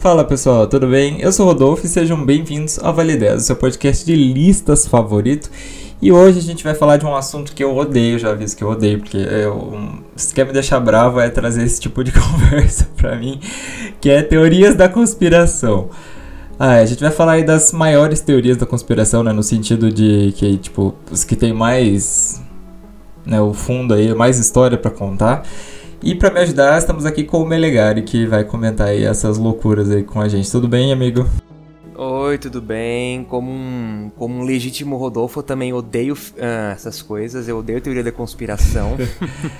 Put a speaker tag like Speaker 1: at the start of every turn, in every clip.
Speaker 1: Fala pessoal, tudo bem? Eu sou Rodolfo e sejam bem-vindos ao 10, o seu podcast de listas favorito. E hoje a gente vai falar de um assunto que eu odeio, já aviso que eu odeio, porque eu, se quer me deixar bravo é trazer esse tipo de conversa pra mim, que é teorias da conspiração. Ah, a gente vai falar aí das maiores teorias da conspiração, né, no sentido de que, tipo, os que tem mais, né, o fundo aí, mais história para contar. E para me ajudar, estamos aqui com o Melegari, que vai comentar aí essas loucuras aí com a gente. Tudo bem, amigo?
Speaker 2: Oi, tudo bem? Como um, como um legítimo Rodolfo, eu também odeio uh, essas coisas. Eu odeio teoria da conspiração.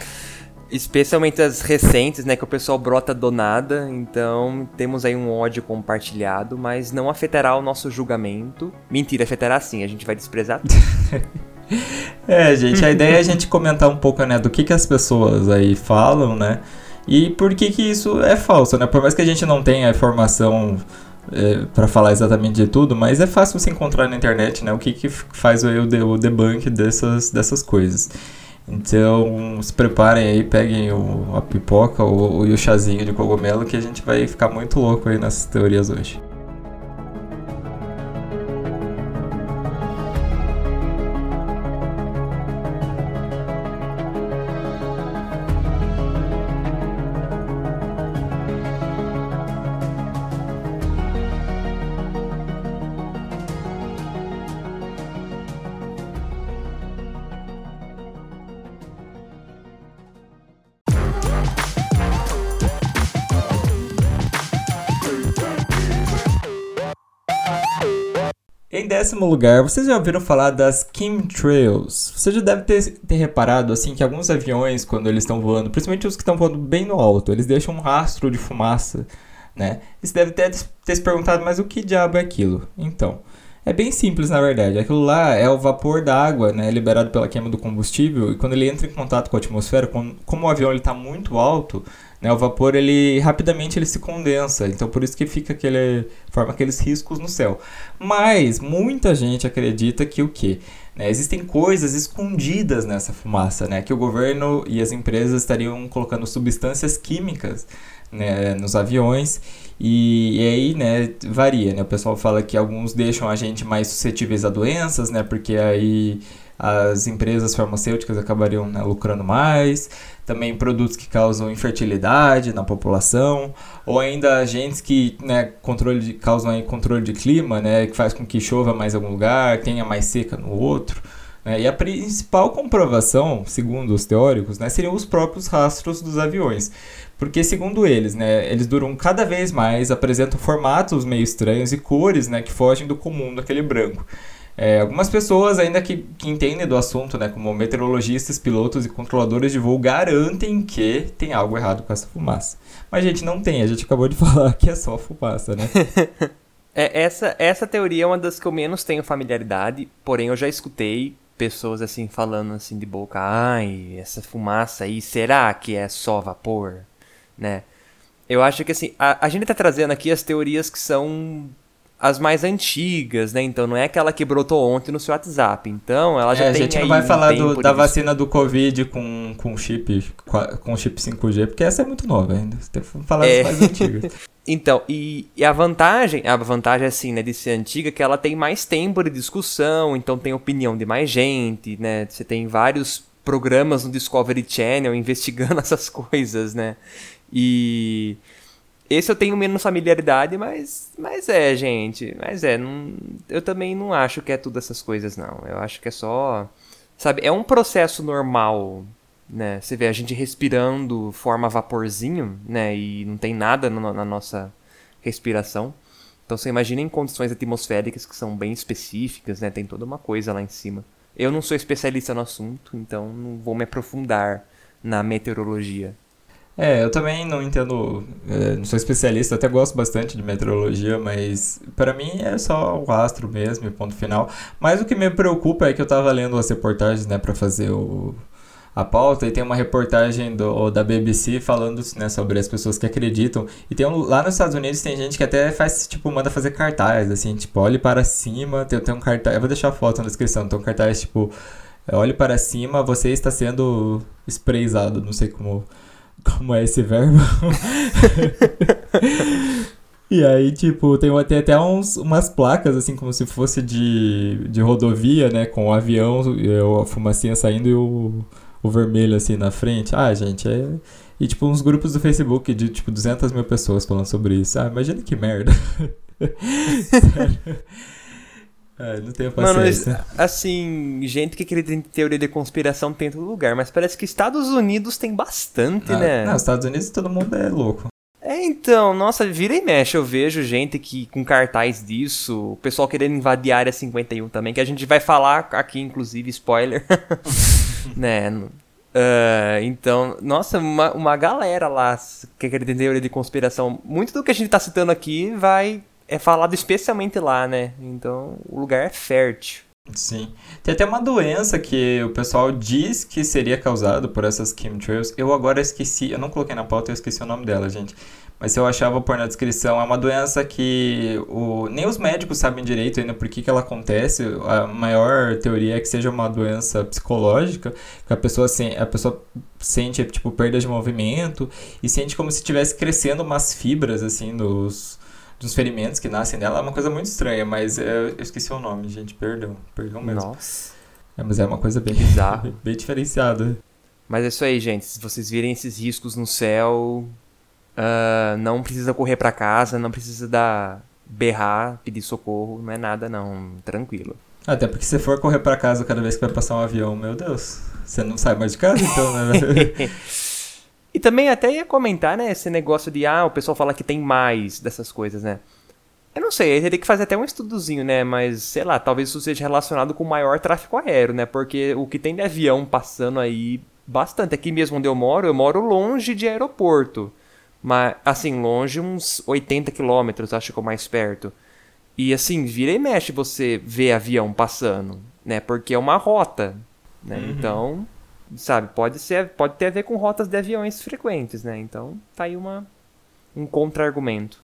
Speaker 2: Especialmente as recentes, né? Que o pessoal brota do nada. Então, temos aí um ódio compartilhado, mas não afetará o nosso julgamento. Mentira, afetará sim. A gente vai desprezar tudo.
Speaker 1: é, gente, a ideia é a gente comentar um pouco, né, do que, que as pessoas aí falam, né? E por que que isso é falso, né? Por mais que a gente não tenha informação é, para falar exatamente de tudo, mas é fácil você encontrar na internet, né? O que que faz o, o debunk dessas, dessas coisas. Então, se preparem aí, peguem o, a pipoca ou, o chazinho de cogumelo que a gente vai ficar muito louco aí nessas teorias hoje. Décimo lugar, vocês já ouviram falar das chemtrails? Você já deve ter, ter reparado assim que alguns aviões, quando eles estão voando, principalmente os que estão voando bem no alto, eles deixam um rastro de fumaça, né? E você deve ter, ter se perguntado, mas o que diabo é aquilo? Então, é bem simples na verdade. Aquilo lá é o vapor da água, né, liberado pela queima do combustível, e quando ele entra em contato com a atmosfera, como o avião está muito alto, né, o vapor ele rapidamente ele se condensa, então por isso que fica aquele forma aqueles riscos no céu. Mas muita gente acredita que o que né, existem coisas escondidas nessa fumaça, né, que o governo e as empresas estariam colocando substâncias químicas né, nos aviões e, e, aí, né, varia, né? O pessoal fala que alguns deixam a gente mais suscetíveis a doenças, né? Porque aí as empresas farmacêuticas acabariam né, lucrando mais, também produtos que causam infertilidade na população, ou ainda agentes que né, controle de, causam aí controle de clima, né, que faz com que chova mais em algum lugar, tenha mais seca no outro. Né, e a principal comprovação, segundo os teóricos, né, seriam os próprios rastros dos aviões. Porque, segundo eles, né, eles duram cada vez mais, apresentam formatos meio estranhos e cores né, que fogem do comum daquele branco. É, algumas pessoas, ainda que, que, entendem do assunto, né, como meteorologistas, pilotos e controladores de voo, garantem que tem algo errado com essa fumaça. Mas, gente, não tem. A gente acabou de falar que é só fumaça, né?
Speaker 2: é, essa, essa teoria é uma das que eu menos tenho familiaridade, porém eu já escutei pessoas assim falando assim de boca, ai, essa fumaça aí, será que é só vapor, né? Eu acho que assim, a, a gente tá trazendo aqui as teorias que são as mais antigas, né? Então não é aquela que brotou ontem no seu WhatsApp. Então ela já
Speaker 1: é,
Speaker 2: tem.
Speaker 1: A gente não vai falar do, da vacina do Covid com, com chip com chip 5G, porque essa é muito nova ainda. Tem que falar é. das mais antigas.
Speaker 2: então, e, e, a vantagem, a vantagem assim, né, de ser antiga, é que ela tem mais tempo de discussão, então tem opinião de mais gente, né? Você tem vários programas no Discovery Channel investigando essas coisas, né? E esse eu tenho menos familiaridade, mas, mas é, gente. Mas é, não, eu também não acho que é tudo essas coisas, não. Eu acho que é só. Sabe, é um processo normal, né? Você vê a gente respirando, forma vaporzinho, né? E não tem nada no, na nossa respiração. Então você imagina em condições atmosféricas que são bem específicas, né? Tem toda uma coisa lá em cima. Eu não sou especialista no assunto, então não vou me aprofundar na meteorologia.
Speaker 1: É, eu também não entendo, é, não sou especialista, até gosto bastante de meteorologia, mas para mim é só o astro mesmo, ponto final. Mas o que me preocupa é que eu tava lendo as reportagens, né, para fazer o, a pauta e tem uma reportagem do, da BBC falando né, sobre as pessoas que acreditam. E tem um, lá nos Estados Unidos tem gente que até faz, tipo, manda fazer cartaz, assim, tipo, olhe para cima, tem, tem um cartaz, eu vou deixar a foto na descrição, tem um cartaz, tipo, olhe para cima, você está sendo sprayzado, não sei como como é esse verbo. E aí, tipo, tem, tem até uns, umas placas, assim, como se fosse de, de rodovia, né? Com o avião, a fumacinha saindo e o, o vermelho, assim, na frente. Ah, gente, é... E, tipo, uns grupos do Facebook de, tipo, 200 mil pessoas falando sobre isso. Ah, imagina que merda. Ah, não tenho paciência.
Speaker 2: Mano, assim, gente que acredita em teoria de conspiração tem todo lugar, mas parece que Estados Unidos tem bastante,
Speaker 1: ah,
Speaker 2: né?
Speaker 1: Não, Estados Unidos todo mundo é louco.
Speaker 2: É, então, nossa, vira e mexe, eu vejo gente que com cartaz disso, o pessoal querendo invadir a área 51 também, que a gente vai falar aqui, inclusive, spoiler. né? Uh, então, nossa, uma, uma galera lá que acredita em teoria de conspiração. Muito do que a gente tá citando aqui vai é falado especialmente lá, né? Então, o lugar é fértil.
Speaker 1: Sim. Tem até uma doença que o pessoal diz que seria causado por essas chemtrails. Eu agora esqueci, eu não coloquei na pauta, eu esqueci o nome dela, gente. Mas eu achava por na descrição, é uma doença que o, nem os médicos sabem direito ainda por que, que ela acontece. A maior teoria é que seja uma doença psicológica, que a pessoa, a pessoa sente tipo perda de movimento e sente como se estivesse crescendo umas fibras assim dos dos ferimentos que nascem dela é uma coisa muito estranha, mas eu, eu esqueci o nome, gente, perdão, perdão mesmo.
Speaker 2: Nossa.
Speaker 1: É, mas é uma coisa bem bizarra, bem diferenciada.
Speaker 2: Mas é isso aí, gente. Se vocês virem esses riscos no céu, uh, não precisa correr para casa, não precisa dar berrar, pedir socorro, não é nada não, tranquilo.
Speaker 1: Até porque se for correr para casa cada vez que vai passar um avião, meu Deus, você não sai mais de casa então, né?
Speaker 2: E também até ia comentar, né, esse negócio de, ah, o pessoal fala que tem mais dessas coisas, né? Eu não sei, teria que fazer até um estudozinho, né? Mas, sei lá, talvez isso seja relacionado com maior tráfego aéreo, né? Porque o que tem de avião passando aí bastante. Aqui mesmo onde eu moro, eu moro longe de aeroporto. Mas, assim, longe uns 80 quilômetros, acho que é o mais perto. E, assim, vira e mexe você vê avião passando, né? Porque é uma rota, né? Uhum. Então, sabe, pode ser, pode ter a ver com rotas de aviões frequentes, né? Então, tá aí uma um contra-argumento.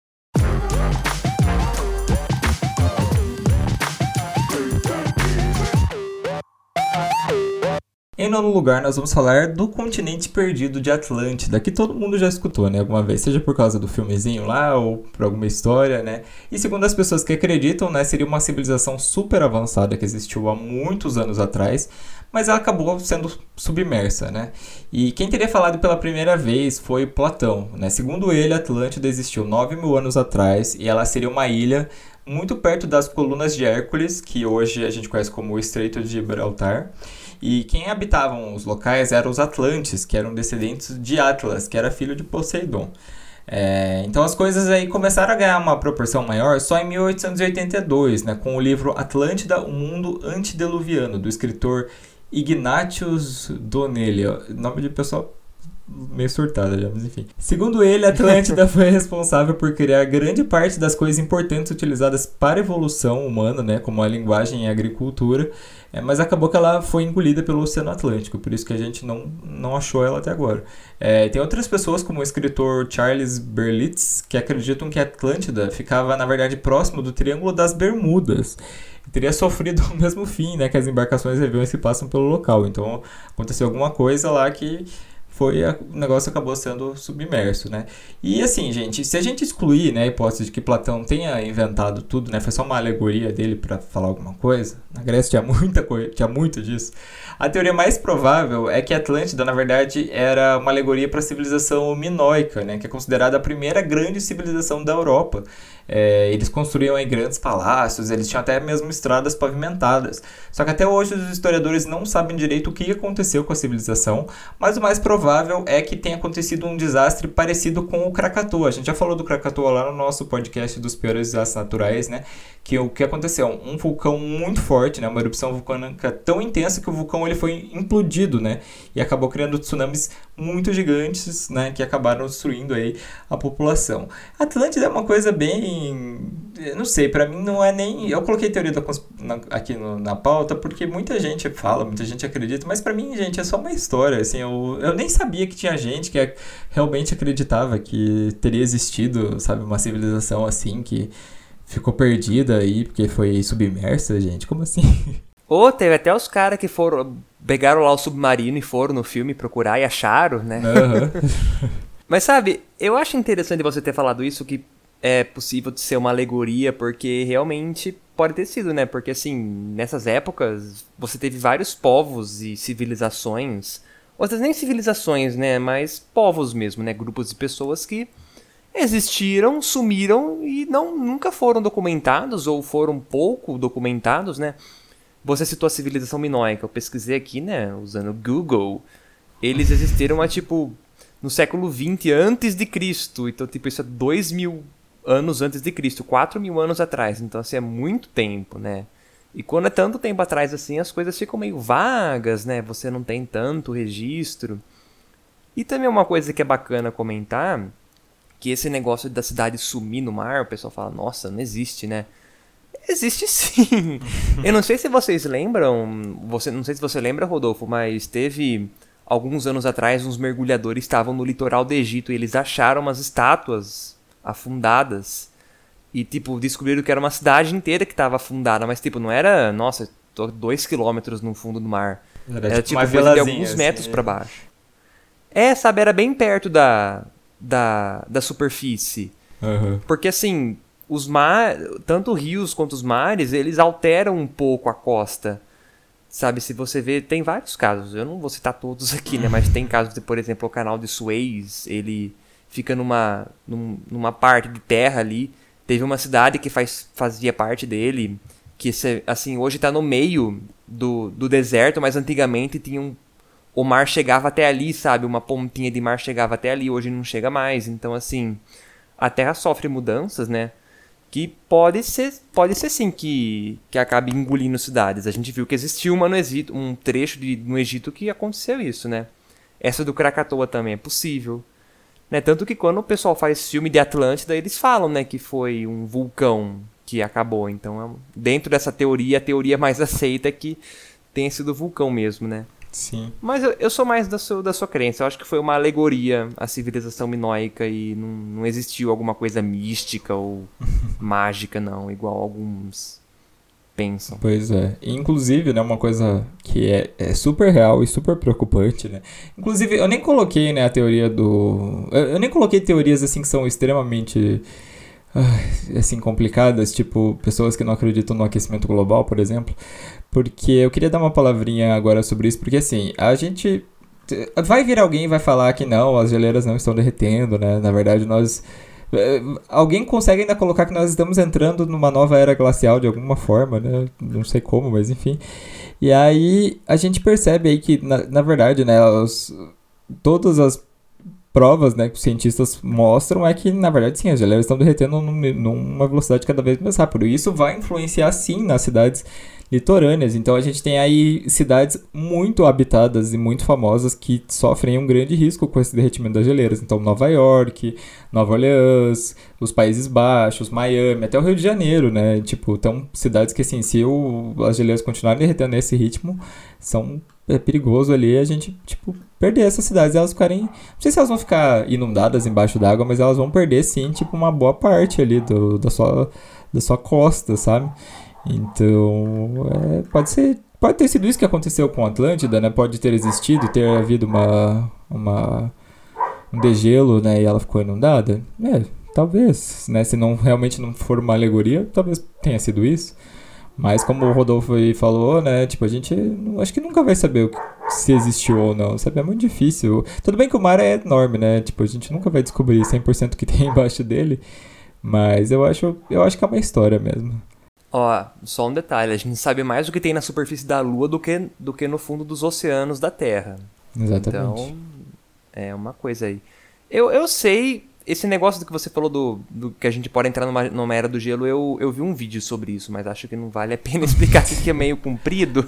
Speaker 1: Em nono lugar, nós vamos falar do continente perdido de Atlântida, que todo mundo já escutou, né, alguma vez, seja por causa do filmezinho lá ou por alguma história, né? E segundo as pessoas que acreditam, né, seria uma civilização super avançada que existiu há muitos anos atrás, mas ela acabou sendo submersa, né? E quem teria falado pela primeira vez foi Platão, né? Segundo ele, Atlântida existiu 9 mil anos atrás e ela seria uma ilha muito perto das colunas de Hércules, que hoje a gente conhece como o Estreito de Gibraltar. E quem habitavam os locais eram os Atlantes, que eram descendentes de Atlas, que era filho de Poseidon. É, então as coisas aí começaram a ganhar uma proporção maior só em 1882, né, com o livro Atlântida, o Mundo Antediluviano, do escritor Ignatius Donnelly. Nome de pessoal meio surtada já, mas enfim. Segundo ele, a Atlântida foi responsável por criar grande parte das coisas importantes utilizadas para a evolução humana, né, como a linguagem e a agricultura, é, mas acabou que ela foi engolida pelo Oceano Atlântico, por isso que a gente não, não achou ela até agora. É, tem outras pessoas, como o escritor Charles Berlitz, que acreditam que a Atlântida ficava, na verdade, próximo do Triângulo das Bermudas teria sofrido o mesmo fim, né, que as embarcações e aviões que passam pelo local. Então aconteceu alguma coisa lá que foi a, o negócio acabou sendo submerso, né? E assim, gente, se a gente excluir, né, a hipótese de que Platão tenha inventado tudo, né, foi só uma alegoria dele para falar alguma coisa. Na Grécia tinha muita coisa, tinha muito disso. A teoria mais provável é que Atlântida, na verdade, era uma alegoria para a civilização minoica, né, que é considerada a primeira grande civilização da Europa. É, eles construíam aí grandes palácios, eles tinham até mesmo estradas pavimentadas. Só que até hoje os historiadores não sabem direito o que aconteceu com a civilização, mas o mais provável é que tenha acontecido um desastre parecido com o Krakatoa. A gente já falou do Krakatoa lá no nosso podcast dos piores desastres naturais, né? Que o que aconteceu? Um vulcão muito forte, né? Uma erupção vulcânica tão intensa que o vulcão ele foi implodido, né? E acabou criando tsunamis muito gigantes, né? Que acabaram destruindo aí a população. Atlântida é uma coisa bem não sei, para mim não é nem. Eu coloquei teoria da na, aqui no, na pauta porque muita gente fala, muita gente acredita, mas para mim, gente, é só uma história. Assim, eu, eu nem sabia que tinha gente que realmente acreditava que teria existido, sabe, uma civilização assim que ficou perdida aí porque foi submersa, gente. Como assim?
Speaker 2: Ou teve até os caras que foram. Pegaram lá o submarino e foram no filme procurar e acharam, né? Uhum. Mas sabe, eu acho interessante você ter falado isso, que é possível de ser uma alegoria, porque realmente pode ter sido, né? Porque assim, nessas épocas, você teve vários povos e civilizações, ou vezes nem civilizações, né? Mas povos mesmo, né? Grupos de pessoas que existiram, sumiram e não nunca foram documentados ou foram pouco documentados, né? Você citou a civilização minoica, eu pesquisei aqui, né, usando o Google. Eles existiram há tipo no século 20 antes de Cristo, então tipo isso é dois mil anos antes de Cristo, 4 mil anos atrás. Então, assim, é muito tempo, né? E quando é tanto tempo atrás assim, as coisas ficam meio vagas, né? Você não tem tanto registro. E também uma coisa que é bacana comentar, que esse negócio da cidade sumir no mar, o pessoal fala, nossa, não existe, né? Existe sim. Eu não sei se vocês lembram, você não sei se você lembra, Rodolfo, mas teve alguns anos atrás uns mergulhadores estavam no litoral do Egito e eles acharam umas estátuas afundadas. E, tipo, descobriram que era uma cidade inteira que estava afundada, mas, tipo, não era, nossa, tô dois quilômetros no fundo do mar. Era, era tipo, tipo coisa de alguns assim, metros para baixo. É, sabe, era bem perto da, da, da superfície.
Speaker 1: Uhum.
Speaker 2: Porque, assim, os mar, tanto rios quanto os mares, eles alteram um pouco a costa. Sabe, se você vê, tem vários casos. Eu não vou citar todos aqui, né? Mas tem casos de, por exemplo, o canal de Suez, ele fica numa, num, numa parte de terra ali. Teve uma cidade que faz, fazia parte dele, que assim, hoje está no meio do, do deserto, mas antigamente tinha um, o mar chegava até ali, sabe? Uma pontinha de mar chegava até ali, hoje não chega mais. Então, assim, a Terra sofre mudanças, né? Que pode ser, pode ser sim que, que acabe engolindo cidades. A gente viu que existiu uma no Egito, um trecho de, no Egito que aconteceu isso, né? Essa do Krakatoa também é possível. Né? Tanto que quando o pessoal faz filme de Atlântida, eles falam né, que foi um vulcão que acabou. Então, é dentro dessa teoria, a teoria mais aceita é que tenha sido vulcão mesmo, né?
Speaker 1: Sim.
Speaker 2: Mas eu, eu sou mais da sua, da sua crença. Eu acho que foi uma alegoria à civilização minoica e não, não existiu alguma coisa mística ou mágica, não, igual alguns pensam.
Speaker 1: Pois é. Inclusive, né, uma coisa que é, é, super real e super preocupante, né? Inclusive, eu nem coloquei, né, a teoria do... Eu, eu nem coloquei teorias, assim, que são extremamente... assim, complicadas, tipo, pessoas que não acreditam no aquecimento global, por exemplo, porque eu queria dar uma palavrinha agora sobre isso, porque assim, a gente vai vir alguém e vai falar que não, as geleiras não estão derretendo, né? Na verdade, nós alguém consegue ainda colocar que nós estamos entrando numa nova era glacial de alguma forma, né? Não sei como, mas enfim. E aí a gente percebe aí que, na, na verdade, né, os, todas as provas né, que os cientistas mostram é que, na verdade, sim, as geleiras estão derretendo num, numa velocidade cada vez mais rápida. E isso vai influenciar, sim, nas cidades litorâneas. Então a gente tem aí cidades muito habitadas e muito famosas que sofrem um grande risco com esse derretimento das geleiras. Então Nova York, Nova Orleans, os Países Baixos, Miami, até o Rio de Janeiro, né? Tipo, então cidades que assim, se o, as geleiras continuarem derretendo nesse ritmo, são é perigoso ali a gente, tipo, perder essas cidades. Elas ficarem. Não sei se elas vão ficar inundadas embaixo d'água, mas elas vão perder sim, tipo, uma boa parte ali do, da, sua, da sua costa, sabe? Então, é, pode ser. Pode ter sido isso que aconteceu com a Atlântida, né? Pode ter existido, ter havido uma, uma um degelo, né? E ela ficou inundada. É, talvez, né? Se não realmente não for uma alegoria, talvez tenha sido isso. Mas como o Rodolfo aí falou, né? Tipo, a gente acho que nunca vai saber se existiu ou não, sabe? É muito difícil. Tudo bem que o mar é enorme, né? Tipo, a gente nunca vai descobrir 100% o que tem embaixo dele. Mas eu acho, eu acho que é uma história mesmo.
Speaker 2: Ó, só um detalhe, a gente sabe mais o que tem na superfície da Lua do que, do que no fundo dos oceanos da Terra.
Speaker 1: Exatamente.
Speaker 2: Então, é uma coisa aí. Eu, eu sei, esse negócio do que você falou do, do que a gente pode entrar numa, numa era do gelo, eu, eu vi um vídeo sobre isso, mas acho que não vale a pena explicar, que é meio comprido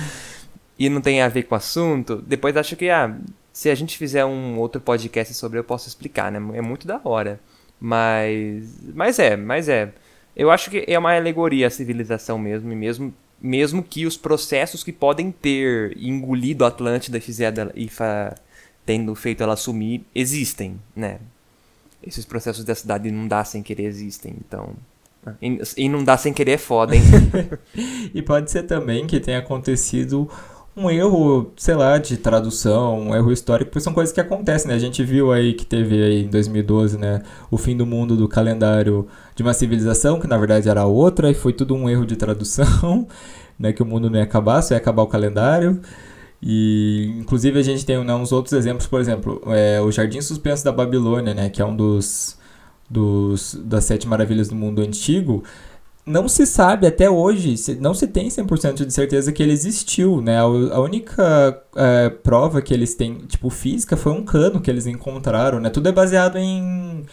Speaker 2: e não tem a ver com o assunto. Depois acho que, ah, se a gente fizer um outro podcast sobre, eu posso explicar, né? É muito da hora. Mas, mas é, mas é. Eu acho que é uma alegoria a civilização mesmo, e mesmo, mesmo que os processos que podem ter engolido a Atlântida e, fizer e tendo feito ela sumir existem, né? Esses processos da cidade inundar sem querer existem, então... Inundar sem querer é foda, hein?
Speaker 1: e pode ser também que tenha acontecido um erro, sei lá, de tradução, um erro histórico, porque são coisas que acontecem, né? A gente viu aí que teve aí em 2012, né, o fim do mundo do calendário de uma civilização, que na verdade era outra, e foi tudo um erro de tradução, né, que o mundo não ia acabar, só ia acabar o calendário. E inclusive a gente tem né, uns outros exemplos, por exemplo, é, o Jardim Suspenso da Babilônia, né, que é um dos, dos das sete maravilhas do mundo antigo, não se sabe até hoje, não se tem 100% de certeza que ele existiu, né? A, única é, prova que eles têm, tipo, física, foi um cano que eles encontraram, né? Tudo é baseado em,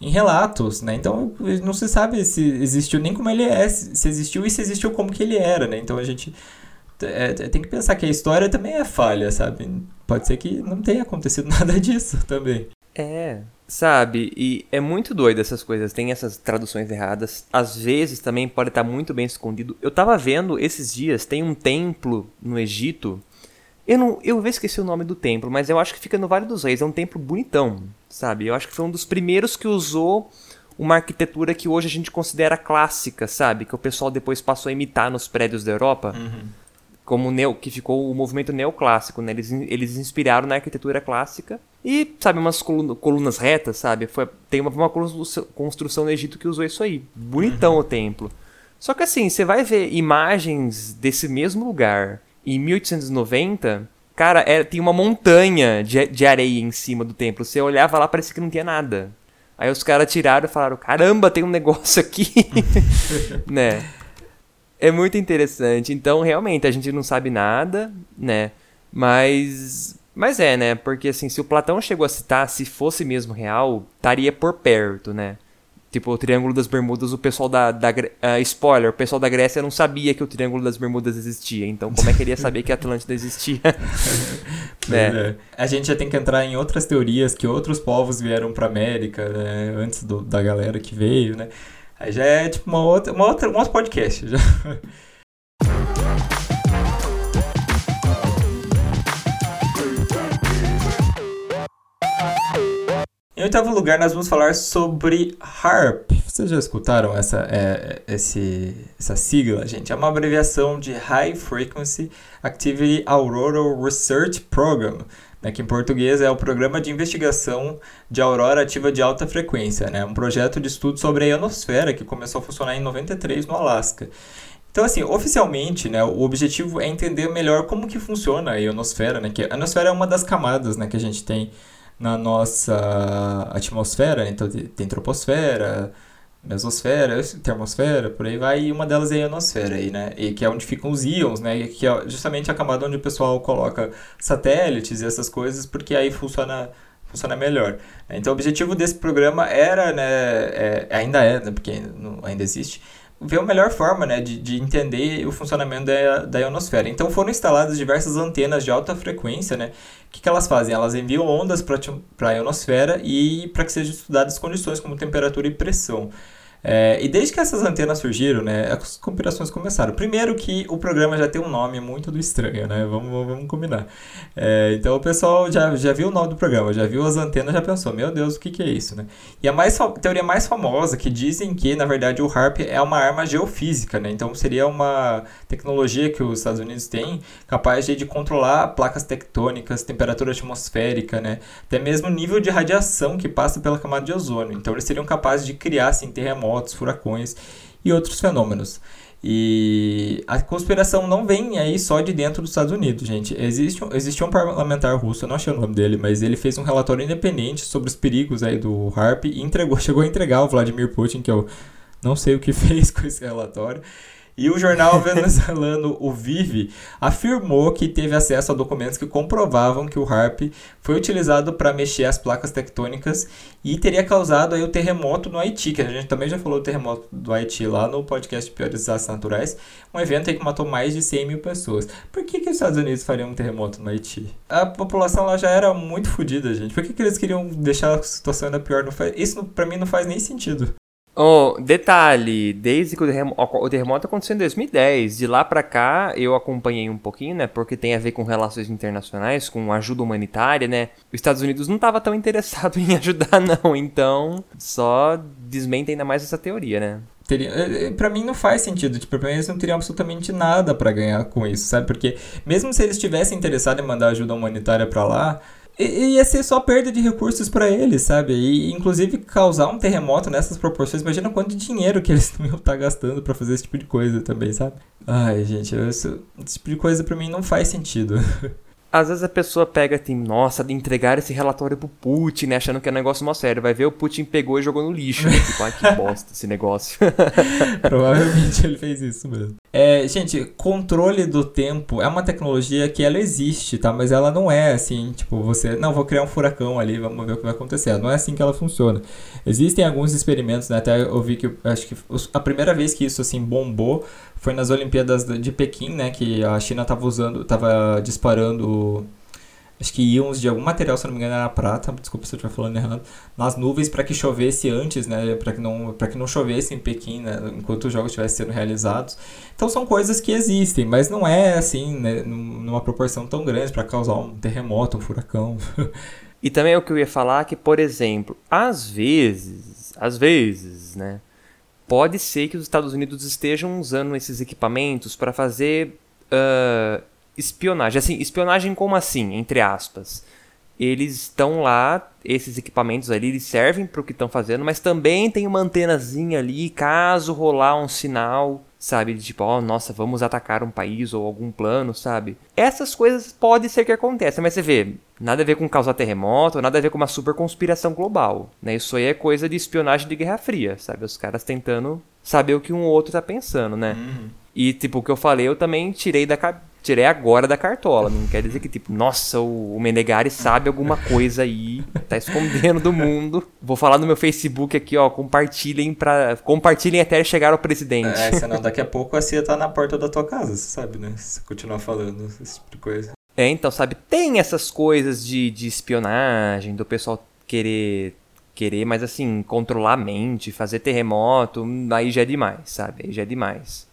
Speaker 1: em relatos, né? Então, não se sabe se existiu nem como ele é, se existiu e se existiu como que ele era, né? Então, a gente é, tem que pensar que a história também é falha, sabe? Pode ser que não tenha acontecido nada disso também.
Speaker 2: É, Sabe? E é muito doido essas coisas. Tem essas traduções erradas. Às vezes também pode estar muito bem escondido. Eu tava vendo esses dias, tem um templo no Egito. Eu não, eu esqueci o nome do templo, mas eu acho que fica no Vale dos Reis. É um templo bonitão, sabe? Eu acho que foi um dos primeiros que usou uma arquitetura que hoje a gente considera clássica, sabe? Que o pessoal depois passou a imitar nos prédios da Europa. Uhum. Como neo, que ficou o movimento neoclássico, né? Eles, eles inspiraram na arquitetura clássica e, sabe, umas colunas retas, sabe? Foi, tem uma, uma construção no Egito que usou isso aí. Bonitão uhum. o templo. Só que assim, você vai ver imagens desse mesmo lugar em 1890, cara, é, tem uma montanha de, de areia em cima do templo. Você olhava lá, parecia que não tinha nada. Aí os caras tiraram e falaram: caramba, tem um negócio aqui. né? É muito interessante. Então, realmente, a gente não sabe nada, né? Mas mas é, né? Porque assim, se o Platão chegou a citar, se fosse mesmo real, estaria por perto, né? Tipo, o Triângulo das Bermudas, o pessoal da. da uh, spoiler, o pessoal da Grécia não sabia que o Triângulo das Bermudas existia. Então, como é que ele ia saber que a Atlântida existia?
Speaker 1: né? É. A gente já tem que entrar em outras teorias que outros povos vieram pra América, né? Antes do, da galera que veio, né? Aí já é tipo uma outra, uma outra, um outro podcast. Já. Em oitavo lugar, nós vamos falar sobre HARP. Vocês já escutaram essa, é, esse, essa sigla, gente? É uma abreviação de High Frequency Activity Auroral Research Program, né, que em português é o Programa de Investigação de Aurora Ativa de Alta Frequência, né, um projeto de estudo sobre a ionosfera que começou a funcionar em 93 no Alasca. Então, assim, oficialmente, né, o objetivo é entender melhor como que funciona a ionosfera, né, que a ionosfera é uma das camadas, né, que a gente tem na nossa atmosfera, então tem troposfera, mesosfera, termosfera, por aí vai, e uma delas é a ionosfera aí, né? E que é onde ficam os íons, né? Que é justamente a camada onde o pessoal coloca satélites e essas coisas, porque aí funciona funciona melhor. Então o objetivo desse programa era, né, é, ainda é, né, porque ainda existe, ver a melhor forma né, de, de entender o funcionamento da, da ionosfera. Então foram instaladas diversas antenas de alta frequência. Né? O que, que elas fazem? Elas enviam ondas para a ionosfera e para que sejam estudadas condições como temperatura e pressão. É, e desde que essas antenas surgiram, né, as conspirações começaram. Primeiro que o programa já tem um nome muito do estranho, né? Vamos, vamos combinar. É, então o pessoal já, já viu o nome do programa, já viu as antenas, já pensou, meu Deus, o que, que é isso, né? E a mais, teoria mais famosa, que dizem que, na verdade, o HARP é uma arma geofísica, né? Então seria uma tecnologia que os Estados Unidos têm capaz de, de controlar placas tectônicas, temperatura atmosférica, né? Até mesmo nível de radiação que passa pela camada de ozônio. Então eles seriam capazes de criar, assim, terremotos terremotos, furacões e outros fenômenos. E a conspiração não vem aí só de dentro dos Estados Unidos, gente. Existe, existe um parlamentar russo, eu não achei o nome dele, mas ele fez um relatório independente sobre os perigos aí do HARP e entregou, chegou a entregar ao Vladimir Putin, que eu não sei o que fez com esse relatório. E o jornal venezuelano O Vive afirmou que teve acesso a documentos que comprovavam que o HARP foi utilizado para mexer as placas tectônicas e teria causado aí o terremoto no Haiti, que a gente também já falou do terremoto do Haiti lá no podcast Piores Desastres Naturais, um evento aí que matou mais de 100 mil pessoas. Por que, que os Estados Unidos fariam um terremoto no Haiti? A população lá já era muito fodida, gente. Por que, que eles queriam deixar a situação ainda pior? Faz... Isso para mim não faz nem sentido.
Speaker 2: Oh, detalhe, desde que o terremoto, aconteceu em 2010, de lá para cá eu acompanhei um pouquinho, né, porque tem a ver com relações internacionais, com ajuda humanitária, né. Os Estados Unidos não estava tão interessado em ajudar não, então só desmente ainda mais essa teoria, né.
Speaker 1: teria, eh, eh, para mim não faz sentido, tipo, pra mim eles não teriam absolutamente nada para ganhar com isso, sabe? Porque mesmo se eles estivessem interessados em mandar ajuda humanitária para lá, ia ser só perda de recursos para eles, sabe? E inclusive causar um terremoto nessas proporções. Imagina quanto dinheiro que eles estar tá gastando para fazer esse tipo de coisa também, sabe? Ai, gente, esse tipo de coisa para mim não faz sentido.
Speaker 2: Às vezes a pessoa pega assim, nossa, de entregar esse relatório pro Putin, né, achando que é um negócio mó sério. Vai ver, o Putin pegou e jogou no lixo. Né? Tipo, ai, que bosta esse negócio.
Speaker 1: Provavelmente ele fez isso mesmo. É, gente, controle do tempo é uma tecnologia que ela existe, tá? Mas ela não é assim, tipo, você, não, vou criar um furacão ali, vamos ver o que vai acontecer. Não é assim que ela funciona. Existem alguns experimentos, né? Até eu vi que, acho que a primeira vez que isso, assim, bombou foi nas Olimpíadas de Pequim, né? Que a China tava usando, tava disparando acho que íons de algum material, se não me engano, era prata, desculpa se eu estiver falando errado, nas nuvens para que chovesse antes, né, para que não para que não chovesse em Pequim, né, enquanto os jogos estivessem sendo realizados. Então são coisas que existem, mas não é assim, né, numa proporção tão grande para causar um terremoto, um furacão.
Speaker 2: e também o que eu ia falar que, por exemplo, às vezes, às vezes, né, pode ser que os Estados Unidos estejam usando esses equipamentos para fazer uh, espionagem. Assim, espionagem como assim, entre aspas? Eles estão lá, esses equipamentos ali, eles servem para o que estão fazendo, mas também tem uma antenazinha ali, caso rolar um sinal, sabe? De tipo, ó, oh, nossa, vamos atacar um país ou algum plano, sabe? Essas coisas pode ser que aconteçam, mas você vê, nada a ver com causar terremoto, nada a ver com uma super conspiração global, né? Isso aí é coisa de espionagem de Guerra Fria, sabe? Os caras tentando saber o que um outro tá pensando, né? Uhum. E, tipo, o que eu falei, eu também tirei da cabeça tirei agora da cartola. Não quer dizer que, tipo, nossa, o, Menegari sabe alguma coisa aí, tá escondendo do mundo. Vou falar no meu Facebook aqui, ó, compartilhem para compartilhem até chegar ao presidente.
Speaker 1: É, senão daqui a pouco a CIA tá na porta da tua casa, você sabe, né? Se continuar falando esse tipo de coisa.
Speaker 2: É, então, sabe, tem essas coisas de, de espionagem, do pessoal querer querer, mas assim, controlar a mente, fazer terremoto, aí já é demais, sabe? Aí já é demais.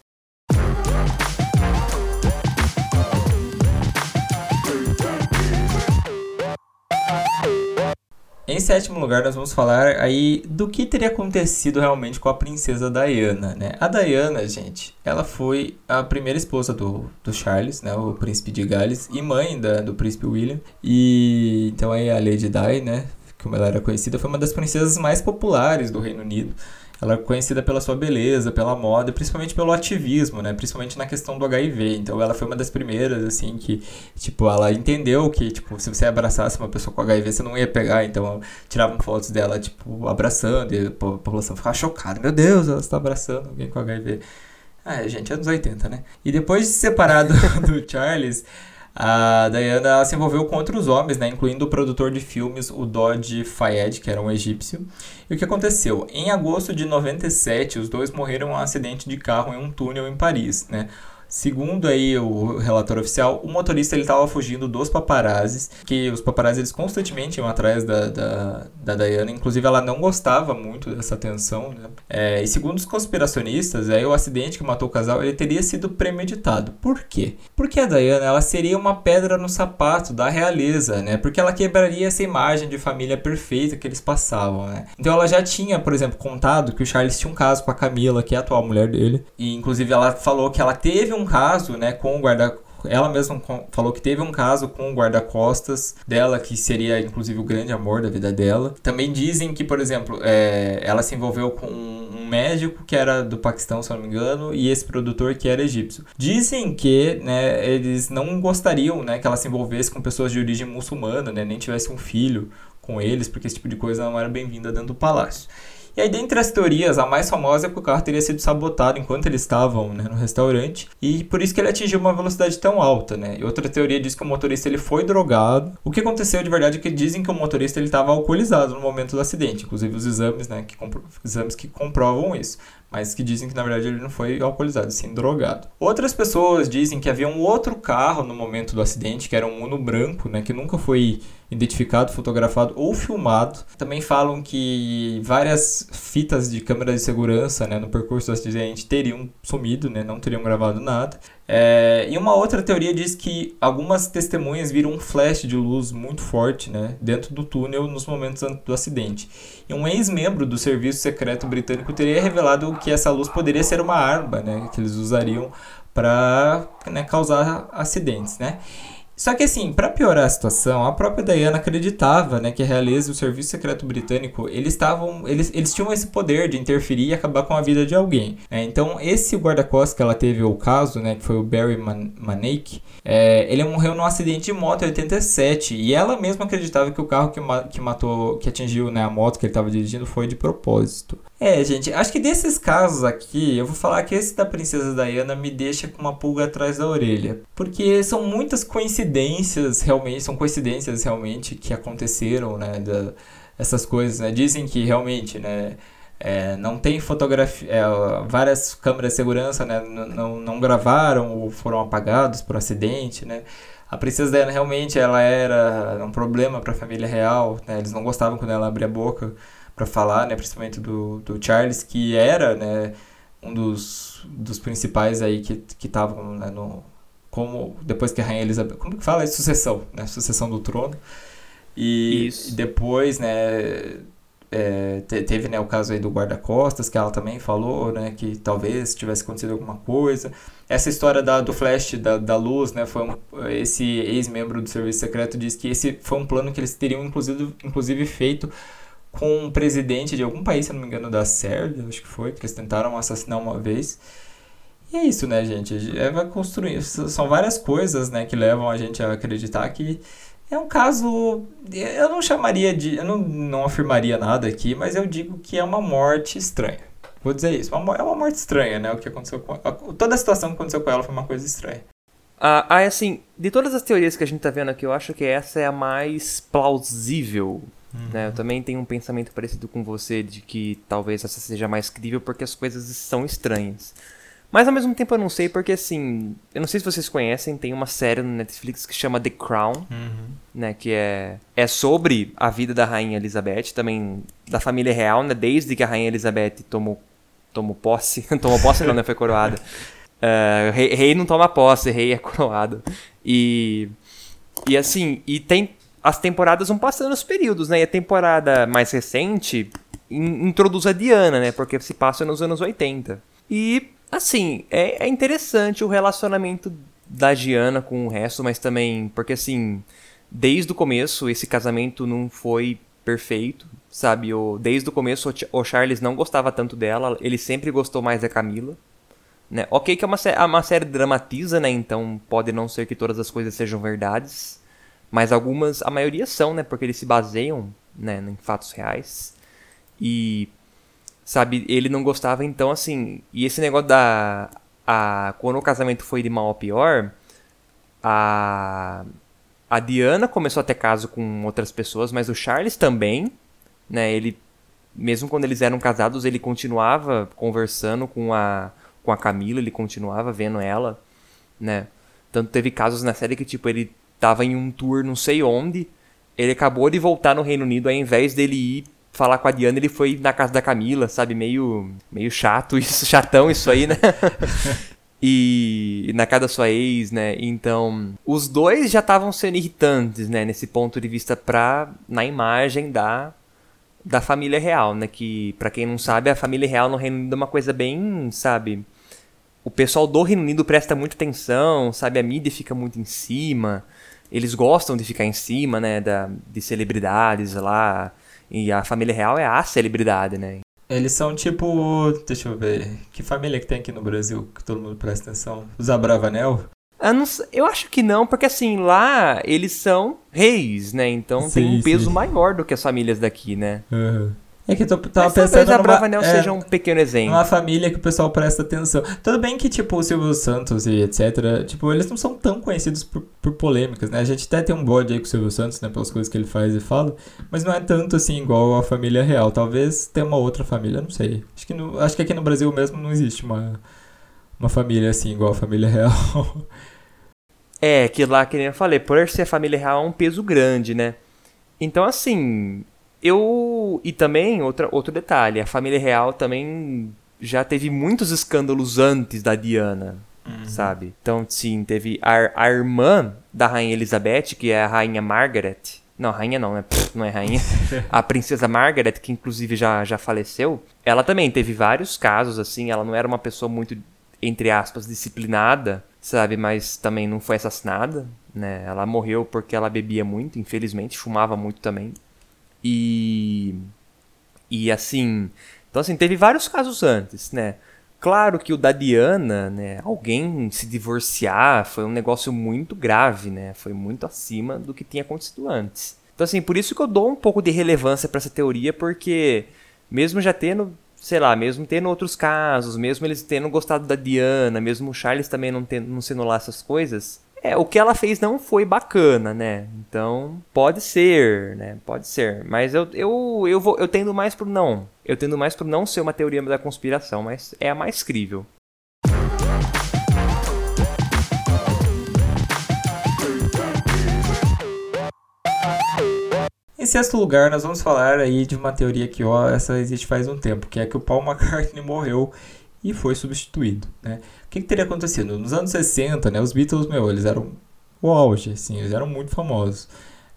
Speaker 1: Em sétimo lugar, nós vamos falar aí do que teria acontecido realmente com a princesa Diana, né? A Diana, gente, ela foi a primeira esposa do, do Charles, né? O príncipe de Gales e mãe da, do príncipe William. E então aí a Lady Di, né? Como ela era conhecida, foi uma das princesas mais populares do Reino Unido. Ela é conhecida pela sua beleza, pela moda principalmente pelo ativismo, né? Principalmente na questão do HIV. Então ela foi uma das primeiras, assim, que, tipo, ela entendeu que, tipo, se você abraçasse uma pessoa com HIV, você não ia pegar. Então tiravam fotos dela, tipo, abraçando e a população ficava chocada. Meu Deus, ela está abraçando alguém com HIV. Ah, gente, anos 80, né? E depois de se separar do, do Charles, a Diana se envolveu com outros homens, né, incluindo o produtor de filmes, o Dodge Fayed, que era um egípcio. E o que aconteceu? Em agosto de 97, os dois morreram em um acidente de carro em um túnel em Paris. Né? Segundo aí o relatório oficial, o motorista ele estava fugindo dos paparazzis, que os paparazzis eles constantemente iam atrás da, da, da Diana, inclusive ela não gostava muito dessa atenção, né? É, e segundo os conspiracionistas, aí o acidente que matou o casal, ele teria sido premeditado. Por quê? Porque a Diana, ela seria uma pedra no sapato da realeza, né? Porque ela quebraria essa imagem de família perfeita que eles passavam, né? Então ela já tinha, por exemplo, contado que o Charles tinha um caso com a Camila, que é a atual mulher dele, e inclusive ela falou que ela teve um um caso, né, com o guarda ela mesma falou que teve um caso com o guarda-costas dela, que seria inclusive o grande amor da vida dela. Também dizem que, por exemplo, é, ela se envolveu com um médico que era do Paquistão, se não me engano, e esse produtor que era egípcio. Dizem que né, eles não gostariam né, que ela se envolvesse com pessoas de origem muçulmana, né, nem tivesse um filho com eles, porque esse tipo de coisa não era bem-vinda dentro do palácio. E aí, dentre as teorias, a mais famosa é que o carro teria sido sabotado enquanto eles estavam né, no restaurante e por isso que ele atingiu uma velocidade tão alta, né? E outra teoria diz que o motorista ele foi drogado. O que aconteceu de verdade é que dizem que o motorista ele estava alcoolizado no momento do acidente, inclusive os exames, né, que exames que comprovam isso mas que dizem que na verdade ele não foi alcoolizado, sim drogado. Outras pessoas dizem que havia um outro carro no momento do acidente, que era um Uno branco, né, que nunca foi identificado, fotografado ou filmado. Também falam que várias fitas de câmera de segurança né, no percurso do acidente teriam sumido, né, não teriam gravado nada. É, e uma outra teoria diz que algumas testemunhas viram um flash de luz muito forte né, dentro do túnel nos momentos do acidente. E um ex-membro do serviço secreto britânico teria revelado que essa luz poderia ser uma arma né, que eles usariam para né, causar acidentes. Né? Só que assim, para piorar a situação, a própria Diana acreditava, né, que a realeza e o serviço secreto britânico, eles estavam, eles, eles tinham esse poder de interferir e acabar com a vida de alguém. Né? Então, esse guarda-costas que ela teve o caso, né, que foi o Barry Man Manake, é, ele morreu num acidente de moto em 87 e ela mesma acreditava que o carro que, ma que matou, que atingiu né, a moto que ele estava dirigindo foi de propósito. É, gente, acho que desses casos aqui, eu vou falar que esse da Princesa Diana me deixa com uma pulga atrás da orelha. Porque são muitas coincidências, realmente, são coincidências realmente que aconteceram, né? Da, essas coisas, né? Dizem que realmente, né? É, não tem fotografia, é, várias câmeras de segurança né, não, não gravaram ou foram apagados por acidente, né? A princesa Diana realmente ela era um problema para a família real, né? Eles não gostavam quando ela abria a boca para falar, né, principalmente do, do Charles, que era, né, um dos, dos principais aí que estavam né, no como depois que a rainha Elizabeth, como que fala, é sucessão, né, sucessão do trono. E, e depois, né, é, teve né, o caso aí do guarda-costas, que ela também falou, né, que talvez tivesse acontecido alguma coisa. Essa história da, do flash, da, da luz, né, foi um, esse ex-membro do serviço secreto disse que esse foi um plano que eles teriam inclusive, inclusive feito com um presidente de algum país, se não me engano, da Sérvia, acho que foi, que eles tentaram assassinar uma vez. E é isso, né, gente? É, vai construir. São várias coisas, né, que levam a gente a acreditar que é um caso. Eu não chamaria de. Eu não, não afirmaria nada aqui, mas eu digo que é uma morte estranha. Vou dizer isso. É uma morte estranha, né? O que aconteceu com. Toda a situação que aconteceu com ela foi uma coisa estranha.
Speaker 2: Ah, assim, de todas as teorias que a gente tá vendo aqui, eu acho que essa é a mais plausível Uhum. Né? Eu também tenho um pensamento parecido com você de que talvez essa seja mais crível porque as coisas são estranhas. Mas ao mesmo tempo eu não sei porque assim, eu não sei se vocês conhecem, tem uma série no Netflix que chama The Crown, uhum. né, que é é sobre a vida da rainha Elizabeth, também da família real, né, desde que a rainha Elizabeth tomou tomou posse, tomou posse não, né, foi coroada. Uh, rei, rei não toma posse, rei é coroado. E e assim, e tem as temporadas vão passando os períodos, né? E a temporada mais recente in, introduz a Diana, né? Porque se passa nos anos 80. E, assim, é, é interessante o relacionamento da Diana com o resto, mas também porque, assim, desde o começo esse casamento não foi perfeito, sabe? O, desde o começo o Charles não gostava tanto dela, ele sempre gostou mais da Camila. Né? Ok que é uma, uma série dramatiza, né? Então pode não ser que todas as coisas sejam verdades. Mas algumas, a maioria são, né? Porque eles se baseiam né, em fatos reais. E, sabe, ele não gostava, então, assim. E esse negócio da. A, quando o casamento foi de mal a pior, a. A Diana começou a ter caso com outras pessoas, mas o Charles também, né? Ele, mesmo quando eles eram casados, ele continuava conversando com a, com a Camila, ele continuava vendo ela, né? Tanto teve casos na série que, tipo, ele tava em um tour não sei onde. Ele acabou de voltar no Reino Unido, ao invés dele ir falar com a Diana, ele foi na casa da Camila, sabe? Meio, meio chato isso, chatão isso aí, né? e na casa da sua ex, né? Então, os dois já estavam sendo irritantes, né? Nesse ponto de vista pra, na imagem da, da família real, né? Que, para quem não sabe, a família real no Reino Unido é uma coisa bem, sabe? O pessoal do Reino Unido presta muita atenção, sabe? A mídia fica muito em cima eles gostam de ficar em cima, né, da, de celebridades lá. E a família real é a celebridade, né?
Speaker 1: Eles são tipo. Deixa eu ver. Que família que tem aqui no Brasil que todo mundo presta atenção? Os Abravanel?
Speaker 2: Eu, não, eu acho que não, porque assim, lá eles são reis, né? Então sim, tem um peso sim. maior do que as famílias daqui, né?
Speaker 1: Uhum. É que eu tô, tava Mas pensando
Speaker 2: talvez a Bravanel é, seja um pequeno exemplo.
Speaker 1: Uma família que o pessoal presta atenção. Tudo bem que, tipo, o Silvio Santos e etc., tipo, eles não são tão conhecidos por, por polêmicas, né? A gente até tem um bode aí com o Silvio Santos, né? Pelas coisas que ele faz e fala. Mas não é tanto, assim, igual a família real. Talvez tenha uma outra família, não sei. Acho que, no, acho que aqui no Brasil mesmo não existe uma, uma família, assim, igual a família real.
Speaker 2: é, que lá, que nem eu falei, por ser família real é um peso grande, né? Então, assim, eu. E também, outra, outro detalhe: a família real também já teve muitos escândalos antes da Diana. Uhum. Sabe? Então, sim, teve a, a irmã da Rainha Elizabeth, que é a Rainha Margaret. Não, rainha não, né? Pff, não é rainha. a princesa Margaret, que inclusive já, já faleceu, ela também teve vários casos, assim. Ela não era uma pessoa muito, entre aspas, disciplinada, sabe? Mas também não foi assassinada, né? Ela morreu porque ela bebia muito, infelizmente, fumava muito também. E. E assim. Então, assim, teve vários casos antes, né? Claro que o da Diana, né, alguém se divorciar foi um negócio muito grave, né? Foi muito acima do que tinha acontecido antes. Então assim, por isso que eu dou um pouco de relevância para essa teoria, porque mesmo já tendo, sei lá, mesmo tendo outros casos, mesmo eles tendo gostado da Diana, mesmo o Charles também não, tendo, não sendo lá essas coisas, é, o que ela fez não foi bacana, né? Então, pode ser, né? Pode ser. Mas eu, eu, eu, vou, eu tendo mais pro não. Eu tendo mais pro não ser uma teoria da conspiração, mas é a mais crível.
Speaker 1: Em sexto lugar, nós vamos falar aí de uma teoria que ó, essa existe faz um tempo, que é que o Paul McCartney morreu e foi substituído, né? Que, que, teria acontecido? Nos anos 60, né, os Beatles, meu, eles eram o auge, assim, eles eram muito famosos.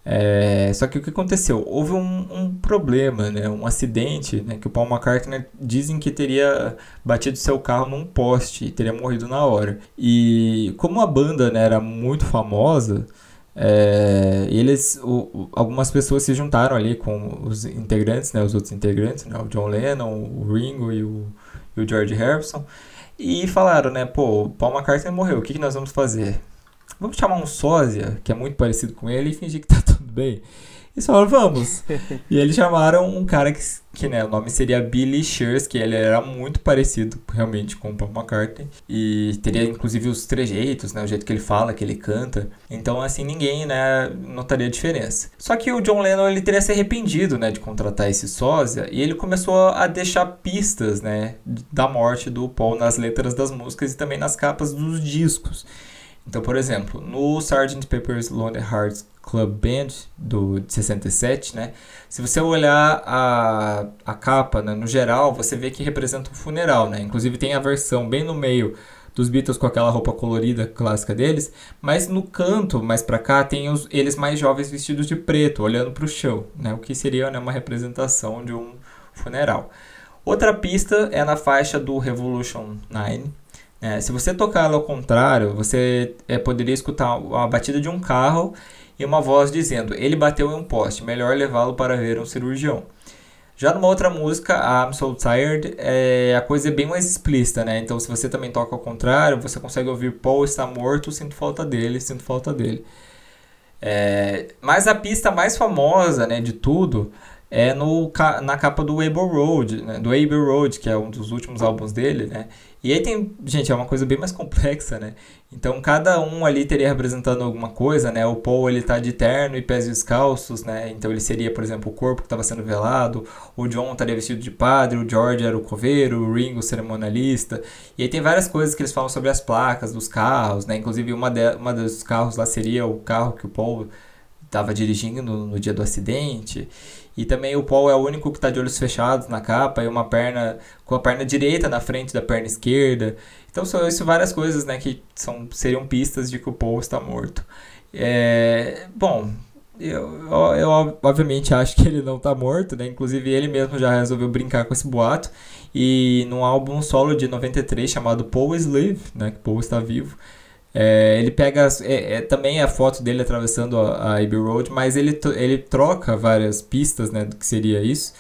Speaker 1: É, só que o que aconteceu? Houve um, um, problema, né, um acidente, né, que o Paul McCartney dizem que teria batido seu carro num poste e teria morrido na hora. E como a banda né, era muito famosa, é, eles, o, algumas pessoas se juntaram ali com os integrantes, né, os outros integrantes, né, o John Lennon, o Ringo e o e o George Harrison. E falaram, né, pô, o Paul McCartney morreu, o que, que nós vamos fazer? Vamos chamar um sósia, que é muito parecido com ele, e fingir que tá tudo bem. Eles falaram, vamos. e eles chamaram um cara que, que né, o nome seria Billy Shears, que ele era muito parecido realmente com o Paul McCartney. E teria inclusive os trejeitos, né, o jeito que ele fala, que ele canta. Então, assim, ninguém, né, notaria a diferença. Só que o John Lennon, ele teria se arrependido, né, de contratar esse sósia. E ele começou a deixar pistas, né, da morte do Paul nas letras das músicas e também nas capas dos discos. Então, por exemplo, no Sgt. Pepper's Lonely Hearts Club Band do de 67, né? Se você olhar a, a capa, né, no geral, você vê que representa um funeral, né? Inclusive tem a versão bem no meio dos Beatles com aquela roupa colorida clássica deles, mas no canto, mais para cá, tem os, eles mais jovens vestidos de preto, olhando para o chão, né? O que seria né, uma representação de um funeral. Outra pista é na faixa do Revolution 9, é, se você tocar ela ao contrário, você é, poderia escutar a batida de um carro e uma voz dizendo: Ele bateu em um poste, melhor levá-lo para ver um cirurgião. Já numa outra música, a I'm So Tired, é, a coisa é bem mais explícita, né? Então, se você também toca ao contrário, você consegue ouvir Paul está morto, sinto falta dele, sinto falta dele. É, mas a pista mais famosa né, de tudo é no, na capa do Abbey Road, né? do Abbey Road, que é um dos últimos álbuns dele, né? E aí tem, gente, é uma coisa bem mais complexa, né? Então cada um ali teria representando alguma coisa, né? O Paul ele tá de terno e pés descalços, né? Então ele seria, por exemplo, o corpo que estava sendo velado, o John estaria vestido de padre, o George era o coveiro, o Ringo o cerimonialista. E aí tem várias coisas que eles falam sobre as placas dos carros, né? Inclusive uma, de, uma dos carros lá seria o carro que o Paul estava dirigindo no, no dia do acidente. E também o Paul é o único que está de olhos fechados na capa e uma perna com a perna direita na frente da perna esquerda. Então são isso várias coisas, né, que são seriam pistas de que o Paul está morto. É, bom, eu, eu, obviamente acho que ele não está morto, né? Inclusive ele mesmo já resolveu brincar com esse boato. E num álbum solo de 93 chamado Paul is Live, né? Que Paul está vivo. É, ele pega é, é, também a foto dele atravessando a, a Abbey Road, mas ele, ele troca várias pistas, né, do que seria isso,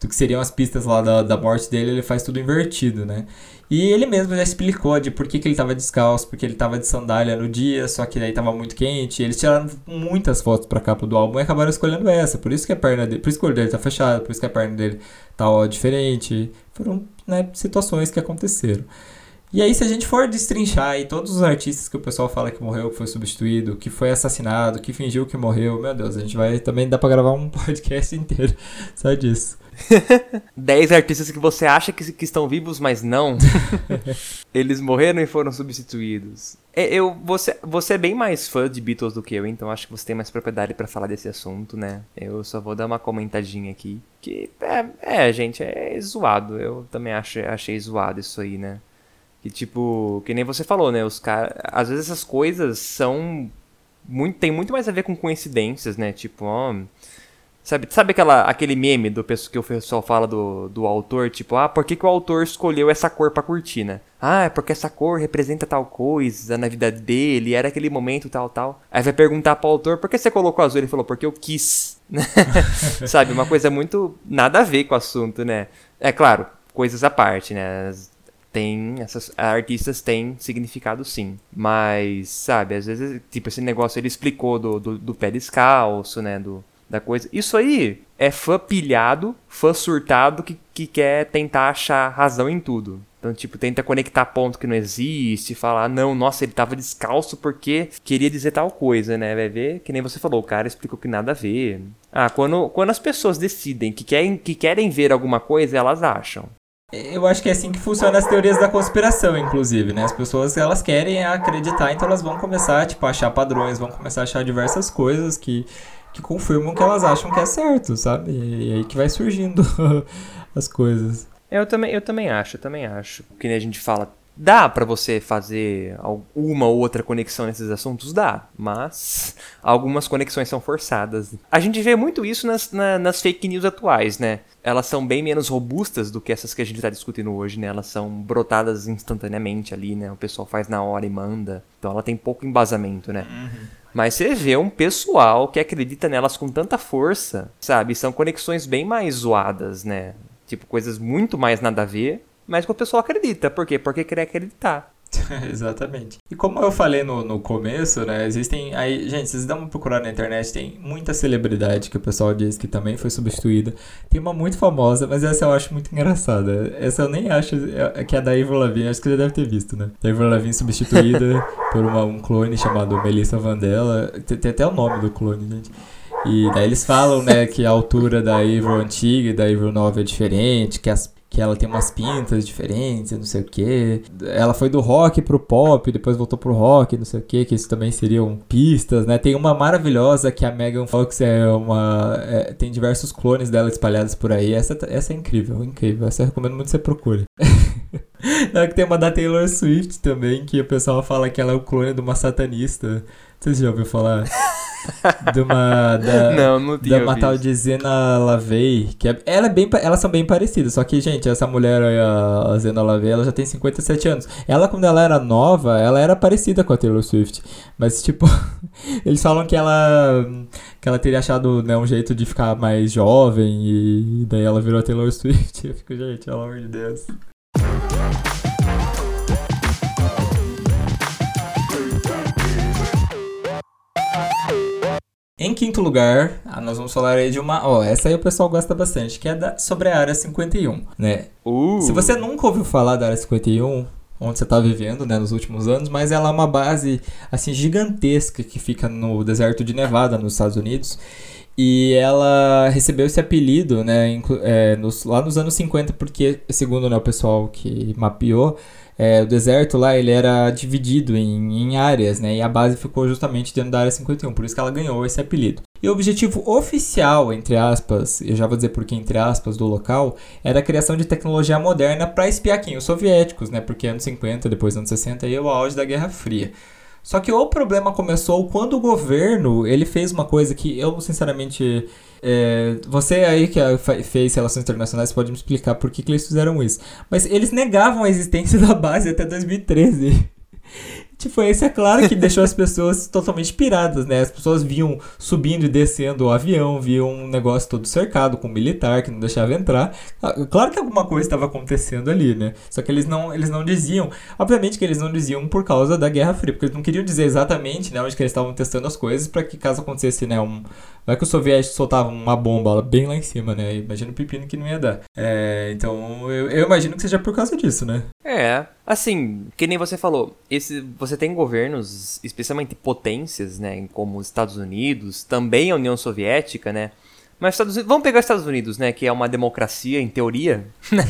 Speaker 1: do que seriam as pistas lá da, da morte dele, ele faz tudo invertido, né. E ele mesmo já explicou de por que, que ele estava descalço, porque ele estava de sandália no dia, só que aí estava muito quente. Eles tiraram muitas fotos para capa do álbum e acabaram escolhendo essa. Por isso que a perna dele, por isso que o dele tá fechado, por isso que a perna dele tá ó, diferente. Foram né, situações que aconteceram. E aí, se a gente for destrinchar aí todos os artistas que o pessoal fala que morreu, que foi substituído, que foi assassinado, que fingiu que morreu, meu Deus, a gente vai também dar pra gravar um podcast inteiro só disso.
Speaker 2: Dez artistas que você acha que, que estão vivos, mas não. Eles morreram e foram substituídos. É, eu, você, você é bem mais fã de Beatles do que eu, então acho que você tem mais propriedade para falar desse assunto, né? Eu só vou dar uma comentadinha aqui. Que é, é, gente, é zoado. Eu também achei zoado isso aí, né? Que tipo, que nem você falou, né? Os caras. Às vezes essas coisas são. Muito, tem muito mais a ver com coincidências, né? Tipo, ó. Sabe, sabe aquela, aquele meme do que o pessoal fala do, do autor? Tipo, ah, por que, que o autor escolheu essa cor pra cortina? Ah, é porque essa cor representa tal coisa na vida dele, era aquele momento tal, tal. Aí vai perguntar pro autor, por que você colocou azul? Ele falou, porque eu quis. sabe, uma coisa muito nada a ver com o assunto, né? É claro, coisas à parte, né? Tem, essas artistas têm significado sim. Mas, sabe, às vezes, tipo, esse negócio ele explicou do, do, do pé descalço, né? Do, da coisa. Isso aí é fã pilhado, fã surtado que, que quer tentar achar razão em tudo. Então, tipo, tenta conectar ponto que não existe, falar, não, nossa, ele tava descalço porque queria dizer tal coisa, né? Vai ver, que nem você falou, o cara explicou que nada a ver. Ah, quando, quando as pessoas decidem que querem, que querem ver alguma coisa, elas acham.
Speaker 1: Eu acho que é assim que funcionam as teorias da conspiração, inclusive, né? As pessoas, elas querem acreditar, então elas vão começar, tipo, a achar padrões, vão começar a achar diversas coisas que que confirmam que elas acham que é certo, sabe? E aí que vai surgindo as coisas.
Speaker 2: Eu também, eu também acho, eu também acho. Que nem a gente fala, dá para você fazer uma ou outra conexão nesses assuntos? Dá, mas algumas conexões são forçadas. A gente vê muito isso nas, na, nas fake news atuais, né? Elas são bem menos robustas do que essas que a gente está discutindo hoje, né? Elas são brotadas instantaneamente ali, né? O pessoal faz na hora e manda. Então ela tem pouco embasamento, né? Uhum. Mas você vê um pessoal que acredita nelas com tanta força, sabe? São conexões bem mais zoadas, né? Tipo, coisas muito mais nada a ver, mas que o pessoal acredita. Por quê? Porque quer acreditar.
Speaker 1: Exatamente. E como eu falei no, no começo, né? Existem. Aí, gente, vocês dão uma procurada na internet, tem muita celebridade que o pessoal diz que também foi substituída. Tem uma muito famosa, mas essa eu acho muito engraçada. Essa eu nem acho é, que é da Avril Lavigne, acho que você já deve ter visto, né? Da Avril Lavigne substituída por uma, um clone chamado Melissa Vandella. Tem, tem até o nome do clone, gente. E daí eles falam, né, que a altura da Avril antiga e da Avril nova é diferente, que as que ela tem umas pintas diferentes, não sei o que. Ela foi do rock pro pop, depois voltou pro rock, não sei o que, que isso também seriam pistas, né? Tem uma maravilhosa que a Megan Fox é uma. É, tem diversos clones dela espalhados por aí. Essa, essa é incrível, incrível. Essa eu recomendo muito que você procure. é tem uma da Taylor Swift também, que o pessoal fala que ela é o clone de uma satanista. Vocês já ouviram falar? de uma da,
Speaker 2: não, não tinha
Speaker 1: da uma tal de Zena Lavey, que é, ela é bem, elas são bem parecidas, só que gente, essa mulher a, a Zena Lavey, ela já tem 57 anos. Ela quando ela era nova, ela era parecida com a Taylor Swift, mas tipo, eles falam que ela que ela teria achado né, um jeito de ficar mais jovem e daí ela virou a Taylor Swift. Eu fico, gente, pelo amor de Deus. Em quinto lugar, ah, nós vamos falar aí de uma. Ó, essa aí o pessoal gosta bastante, que é da, sobre a Área 51, né?
Speaker 2: Uh.
Speaker 1: Se você nunca ouviu falar da Área 51, onde você está vivendo, né, nos últimos anos, mas ela é uma base, assim, gigantesca que fica no deserto de Nevada, nos Estados Unidos. E ela recebeu esse apelido, né, é, nos, lá nos anos 50, porque, segundo né, o pessoal que mapeou, é, o deserto lá ele era dividido em, em, áreas, né? E a base ficou justamente dentro da área 51, por isso que ela ganhou esse apelido. E o objetivo oficial, entre aspas, eu já vou dizer por que entre aspas, do local, era a criação de tecnologia moderna para espiar quem? Os soviéticos, né? Porque anos 50, depois anos 60, aí é o auge da Guerra Fria. Só que o problema começou quando o governo ele fez uma coisa que eu sinceramente é, você aí que fez relações internacionais pode me explicar por que, que eles fizeram isso. Mas eles negavam a existência da base até 2013. Tipo, esse é claro que deixou as pessoas totalmente piradas, né? As pessoas viam subindo e descendo o avião, viam um negócio todo cercado com um militar que não deixava entrar. Ah, claro que alguma coisa estava acontecendo ali, né? Só que eles não, eles não diziam. Obviamente que eles não diziam por causa da Guerra Fria, porque eles não queriam dizer exatamente né, onde que eles estavam testando as coisas para que caso acontecesse, né, um, Vai que os soviéticos soltavam uma bomba bem lá em cima, né? Imagina o pepino que não ia dar. É, então, eu, eu, imagino que seja por causa disso, né?
Speaker 2: É, assim, que nem você falou, esse, você tem governos, especialmente potências, né? Como os Estados Unidos, também a União Soviética, né? Mas Estados Unidos, vamos pegar os Estados Unidos, né? Que é uma democracia, em teoria, né?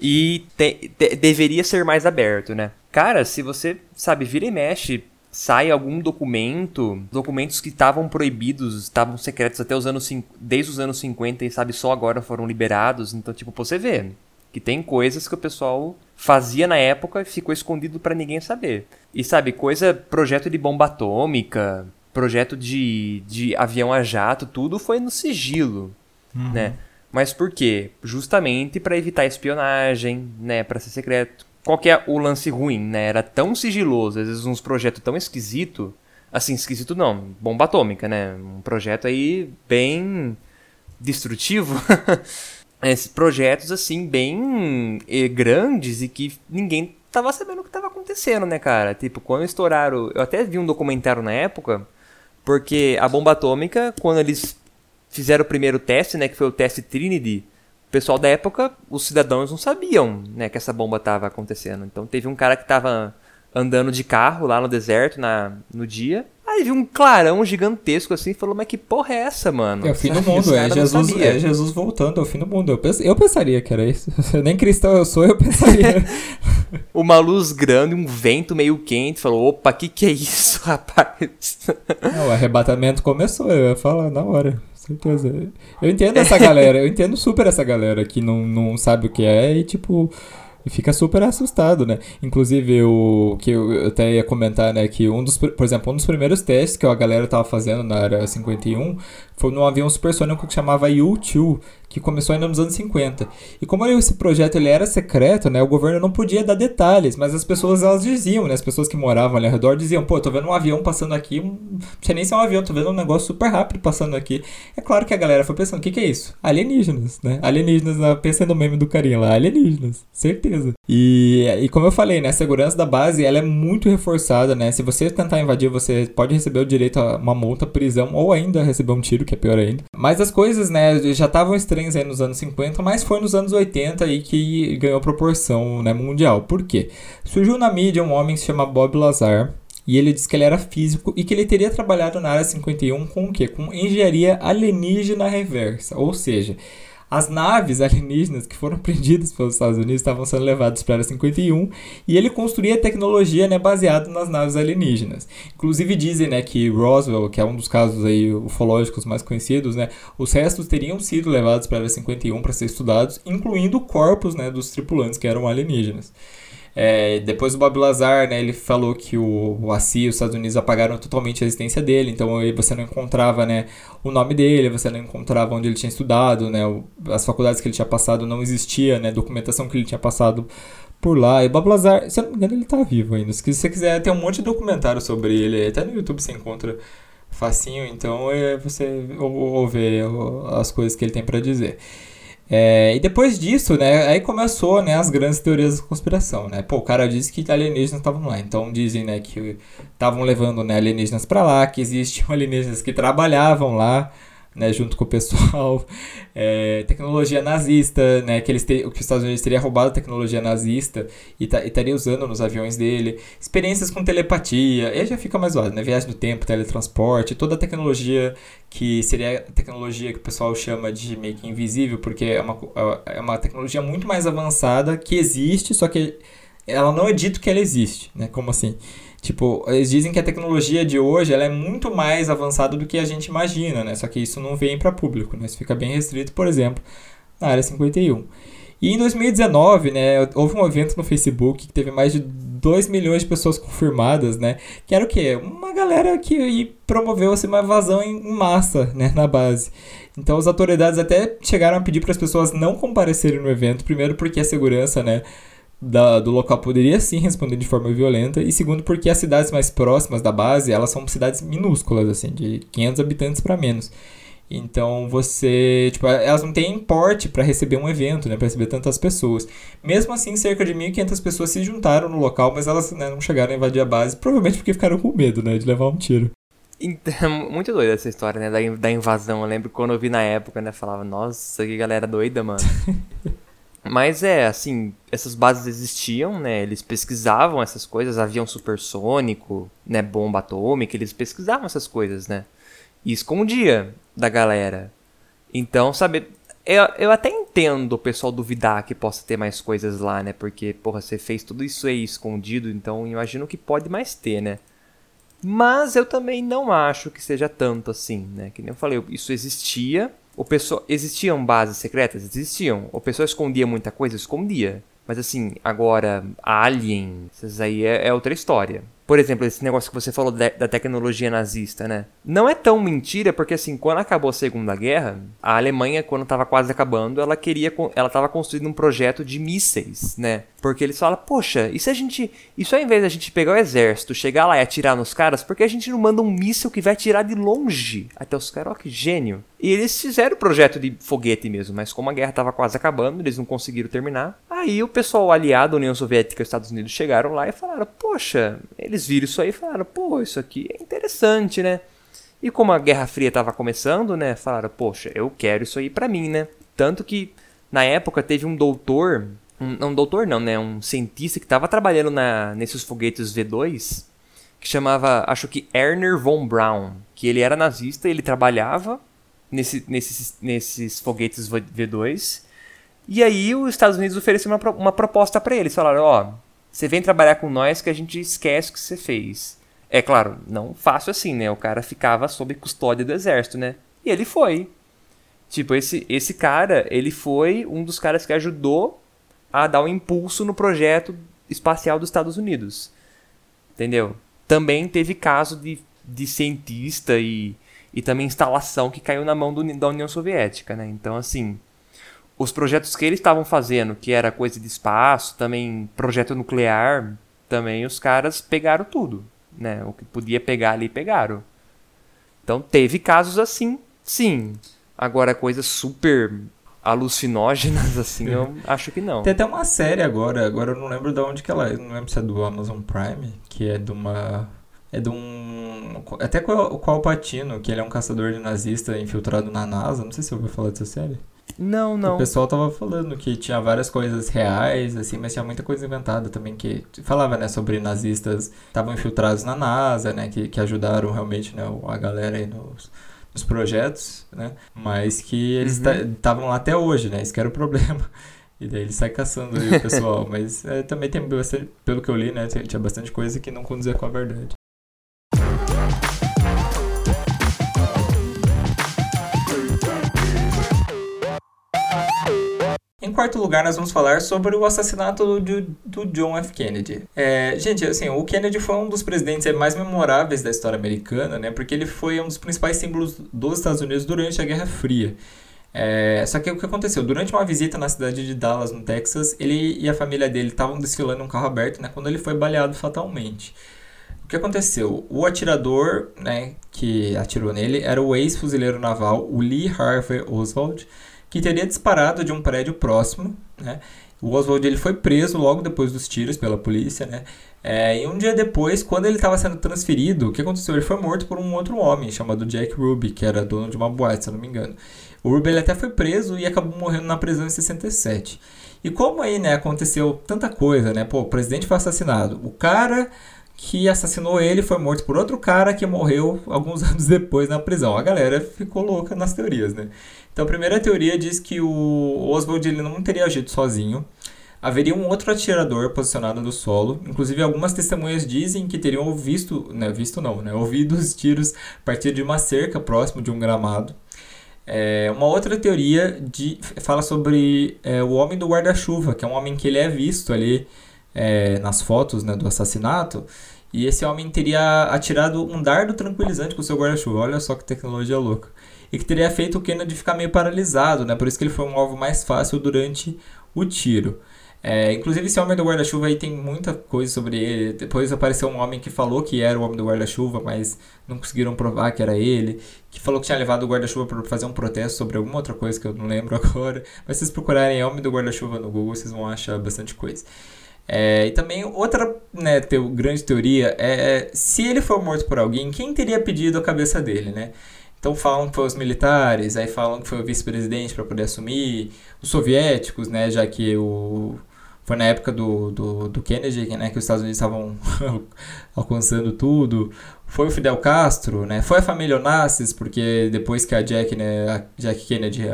Speaker 2: e te, te, deveria ser mais aberto, né? Cara, se você, sabe, vira e mexe, sai algum documento, documentos que estavam proibidos, estavam secretos até os anos desde os anos 50 e sabe só agora foram liberados. Então, tipo, você vê que tem coisas que o pessoal fazia na época e ficou escondido para ninguém saber. E sabe, coisa, projeto de bomba atômica, projeto de, de avião a jato, tudo foi no sigilo, uhum. né? Mas por quê? Justamente para evitar espionagem, né, para ser secreto. Qual que é o lance ruim, né? Era tão sigiloso, às vezes uns projetos tão esquisito, assim, esquisito não, bomba atômica, né? Um projeto aí bem destrutivo. Esses projetos assim bem eh, grandes e que ninguém tava sabendo o que tava acontecendo, né, cara? Tipo, quando estouraram, eu até vi um documentário na época porque a bomba atômica, quando eles fizeram o primeiro teste, né, que foi o teste Trinity, o pessoal da época, os cidadãos não sabiam, né, que essa bomba estava acontecendo. Então teve um cara que estava andando de carro lá no deserto na, no dia, aí viu um clarão gigantesco assim e falou, mas que porra é essa, mano?
Speaker 1: É o fim do mundo, é Jesus, é Jesus voltando, é o fim do mundo. Eu, pens, eu pensaria que era isso. Nem cristão eu sou, eu pensaria.
Speaker 2: Uma luz grande, um vento meio quente, falou, opa, que que é isso, rapaz?
Speaker 1: Não, o arrebatamento começou, eu ia falar na hora certeza. Eu entendo essa galera, eu entendo super essa galera que não, não sabe o que é e, tipo, e fica super assustado, né? Inclusive, o que eu até ia comentar, né? Que um dos, por exemplo, um dos primeiros testes que a galera tava fazendo na área 51 foi num avião supersônico que chamava U-2, que começou ainda nos anos 50. E como esse projeto ele era secreto, né, o governo não podia dar detalhes, mas as pessoas elas diziam, né, as pessoas que moravam ali ao redor diziam, pô, tô vendo um avião passando aqui, não sei nem se é um avião, tô vendo um negócio super rápido passando aqui. É claro que a galera foi pensando, o que, que é isso? Alienígenas, né? Alienígenas, né? no meme do carinha lá, alienígenas, certeza. E, e como eu falei, né, a segurança da base, ela é muito reforçada, né? Se você tentar invadir, você pode receber o direito a uma multa, prisão ou ainda receber um tiro, que é pior ainda. Mas as coisas, né, já estavam estranhas aí nos anos 50, mas foi nos anos 80 aí que ganhou proporção né, mundial. Por quê? Surgiu na mídia um homem que se chama Bob Lazar, e ele disse que ele era físico e que ele teria trabalhado na área 51 com o quê? Com engenharia alienígena reversa. Ou seja, as naves alienígenas que foram prendidas pelos Estados Unidos estavam sendo levadas para a Área 51 e ele construía tecnologia né, baseada nas naves alienígenas. Inclusive dizem né, que Roswell, que é um dos casos aí ufológicos mais conhecidos, né, os restos teriam sido levados para a Área 51 para ser estudados, incluindo corpos né, dos tripulantes que eram alienígenas. É, depois o Bob Lazar, né, ele falou que o, o ACI, os Estados Unidos apagaram totalmente a existência dele, então você não encontrava, né, o nome dele, você não encontrava onde ele tinha estudado, né, as faculdades que ele tinha passado não existia, né, documentação que ele tinha passado por lá. E o Bob Lazar, se eu não me engano, ele tá vivo ainda. Se você quiser, tem um monte de documentário sobre ele, até no YouTube você encontra facinho, então é, você ouve as coisas que ele tem para dizer. É, e depois disso, né, aí começou, né, as grandes teorias da conspiração, né? Pô, o cara disse que alienígenas estavam lá, então dizem, né, que estavam levando, né, alienígenas para lá, que existiam alienígenas que trabalhavam lá, né, junto com o pessoal, é, tecnologia nazista, né, que, eles te, que os Estados Unidos teria roubado tecnologia nazista e, ta, estaria usando nos aviões dele, experiências com telepatia, aí já fica mais zoado, né, viagem do tempo, teletransporte, toda a tecnologia que seria a tecnologia que o pessoal chama de meio que invisível, porque é uma, é uma tecnologia muito mais avançada que existe, só que ela não é dito que ela existe, né, como assim? Tipo, eles dizem que a tecnologia de hoje ela é muito mais avançada do que a gente imagina, né? Só que isso não vem para público, né? Isso fica bem restrito, por exemplo, na área 51. E em 2019, né, houve um evento no Facebook que teve mais de 2 milhões de pessoas confirmadas, né? Que era o quê? Uma galera que promoveu assim, uma evasão em massa, né, na base. Então as autoridades até chegaram a pedir para as pessoas não comparecerem no evento, primeiro porque a segurança, né, da, do local poderia sim responder de forma violenta e segundo porque as cidades mais próximas da base elas são cidades minúsculas assim de 500 habitantes para menos então você tipo elas não têm porte para receber um evento né para receber tantas pessoas mesmo assim cerca de 1.500 pessoas se juntaram no local mas elas né, não chegaram a invadir a base provavelmente porque ficaram com medo né de levar um tiro
Speaker 2: então, muito doida essa história, né? Da, da invasão. Eu lembro quando eu vi na época, né? Falava, nossa, que galera doida, mano. Mas é, assim, essas bases existiam, né? Eles pesquisavam essas coisas, avião supersônico, né? Bomba atômica, eles pesquisavam essas coisas, né? E escondia da galera. Então, sabe, eu, eu até entendo o pessoal duvidar que possa ter mais coisas lá, né? Porque, porra, você fez tudo isso aí escondido, então imagino que pode mais ter, né? Mas eu também não acho que seja tanto assim, né? Que nem eu falei, isso existia. O pessoal, existiam bases secretas? Existiam. O pessoal escondia muita coisa? Escondia. Mas assim, agora, Alien, essas aí é, é outra história por exemplo, esse negócio que você falou da, da, tecnologia nazista, né? Não é tão mentira, porque assim, quando acabou a Segunda Guerra, a Alemanha, quando estava quase acabando, ela queria, ela estava construindo um projeto de mísseis, né? Porque eles falam, poxa, e se a gente, isso ao invés da gente pegar o exército, chegar lá e atirar nos caras, por que a gente não manda um míssil que vai atirar de longe até os caras? Ó, que gênio. E eles fizeram o projeto de foguete mesmo, mas como a guerra estava quase acabando, eles não conseguiram terminar. Aí o pessoal aliado, União Soviética e os Estados Unidos chegaram lá e falaram, poxa, eles viram isso aí e falaram, pô, isso aqui é interessante, né? E como a Guerra Fria estava começando, né, falaram, poxa, eu quero isso aí para mim, né? Tanto que na época teve um doutor, um, um doutor não, né, um cientista que estava trabalhando na, nesses foguetes V2, que chamava, acho que Erner von Braun, que ele era nazista, ele trabalhava nesse, nesses, nesses foguetes V2. E aí os Estados Unidos ofereceram uma, uma proposta para eles, falaram, ó, oh, você vem trabalhar com nós que a gente esquece o que você fez. É claro, não fácil assim, né? O cara ficava sob custódia do exército, né? E ele foi. Tipo, esse, esse cara, ele foi um dos caras que ajudou a dar um impulso no projeto espacial dos Estados Unidos. Entendeu? Também teve caso de, de cientista e, e também instalação que caiu na mão do, da União Soviética, né? Então, assim, os projetos que eles estavam fazendo, que era coisa de espaço, também projeto nuclear, também os caras pegaram tudo, né? O que podia pegar ali, pegaram. Então teve casos assim, sim. Agora coisas super alucinógenas assim, eu acho que não.
Speaker 1: Tem até uma série agora, agora eu não lembro de onde que ela é, não lembro se é do Amazon Prime, que é de uma é de um até qual o Patino, que ele é um caçador de nazista infiltrado na NASA, não sei se você ouviu falar dessa série.
Speaker 2: Não, não.
Speaker 1: O pessoal tava falando que tinha várias coisas reais, assim, mas tinha muita coisa inventada também que falava, né, sobre nazistas que estavam infiltrados na NASA, né, que, que ajudaram realmente, né, a galera aí nos, nos projetos, né, mas que eles estavam uhum. lá até hoje, né, isso que era o problema. E daí ele sai caçando aí o pessoal, mas é, também tem bastante, pelo que eu li, né, tinha bastante coisa que não conduzia com a verdade. Em quarto lugar, nós vamos falar sobre o assassinato do, do John F. Kennedy. É, gente, assim, o Kennedy foi um dos presidentes mais memoráveis da história americana, né? Porque ele foi um dos principais símbolos dos Estados Unidos durante a Guerra Fria. É, só que o que aconteceu? Durante uma visita na cidade de Dallas, no Texas, ele e a família dele estavam desfilando um carro aberto, né? Quando ele foi baleado fatalmente. O que aconteceu? O atirador, né, que atirou nele era o ex-fuzileiro naval, o Lee Harvey Oswald, que teria disparado de um prédio próximo, né? O Oswald ele foi preso logo depois dos tiros pela polícia, né? É, e um dia depois, quando ele estava sendo transferido, o que aconteceu? Ele foi morto por um outro homem chamado Jack Ruby, que era dono de uma boate, se eu não me engano. O Ruby ele até foi preso e acabou morrendo na prisão em 67. E como aí, né, aconteceu tanta coisa, né? Pô, o presidente foi assassinado. O cara que assassinou ele foi morto por outro cara que morreu alguns anos depois na prisão. A galera ficou louca nas teorias, né? Então, a primeira teoria diz que o Oswald ele não teria agido sozinho. Haveria um outro atirador posicionado no solo. Inclusive, algumas testemunhas dizem que teriam visto, né, visto não, né, ouvido os tiros a partir de uma cerca próximo de um gramado. É, uma outra teoria de, fala sobre é, o homem do guarda-chuva, que é um homem que ele é visto ali é, nas fotos né, do assassinato. E esse homem teria atirado um dardo tranquilizante com o seu guarda-chuva. Olha só que tecnologia louca e que teria feito o Kennedy ficar meio paralisado, né? Por isso que ele foi um alvo mais fácil durante o tiro. É, inclusive, esse homem do guarda-chuva aí tem muita coisa sobre ele. Depois apareceu um homem que falou que era o homem do guarda-chuva, mas não conseguiram provar que era ele. Que falou que tinha levado o guarda-chuva para fazer um protesto sobre alguma outra coisa que eu não lembro agora. Mas se vocês procurarem homem do guarda-chuva no Google, vocês vão achar bastante coisa. É, e também outra né, teo, grande teoria é se ele for morto por alguém, quem teria pedido a cabeça dele, né? Então falam que foi os militares, aí falam que foi o vice-presidente para poder assumir, os soviéticos, né, já que o, foi na época do, do, do Kennedy, né, que os Estados Unidos estavam alcançando tudo. Foi o Fidel Castro, né? Foi a família Onassis, porque depois que a Jack, né, a Jack Kennedy,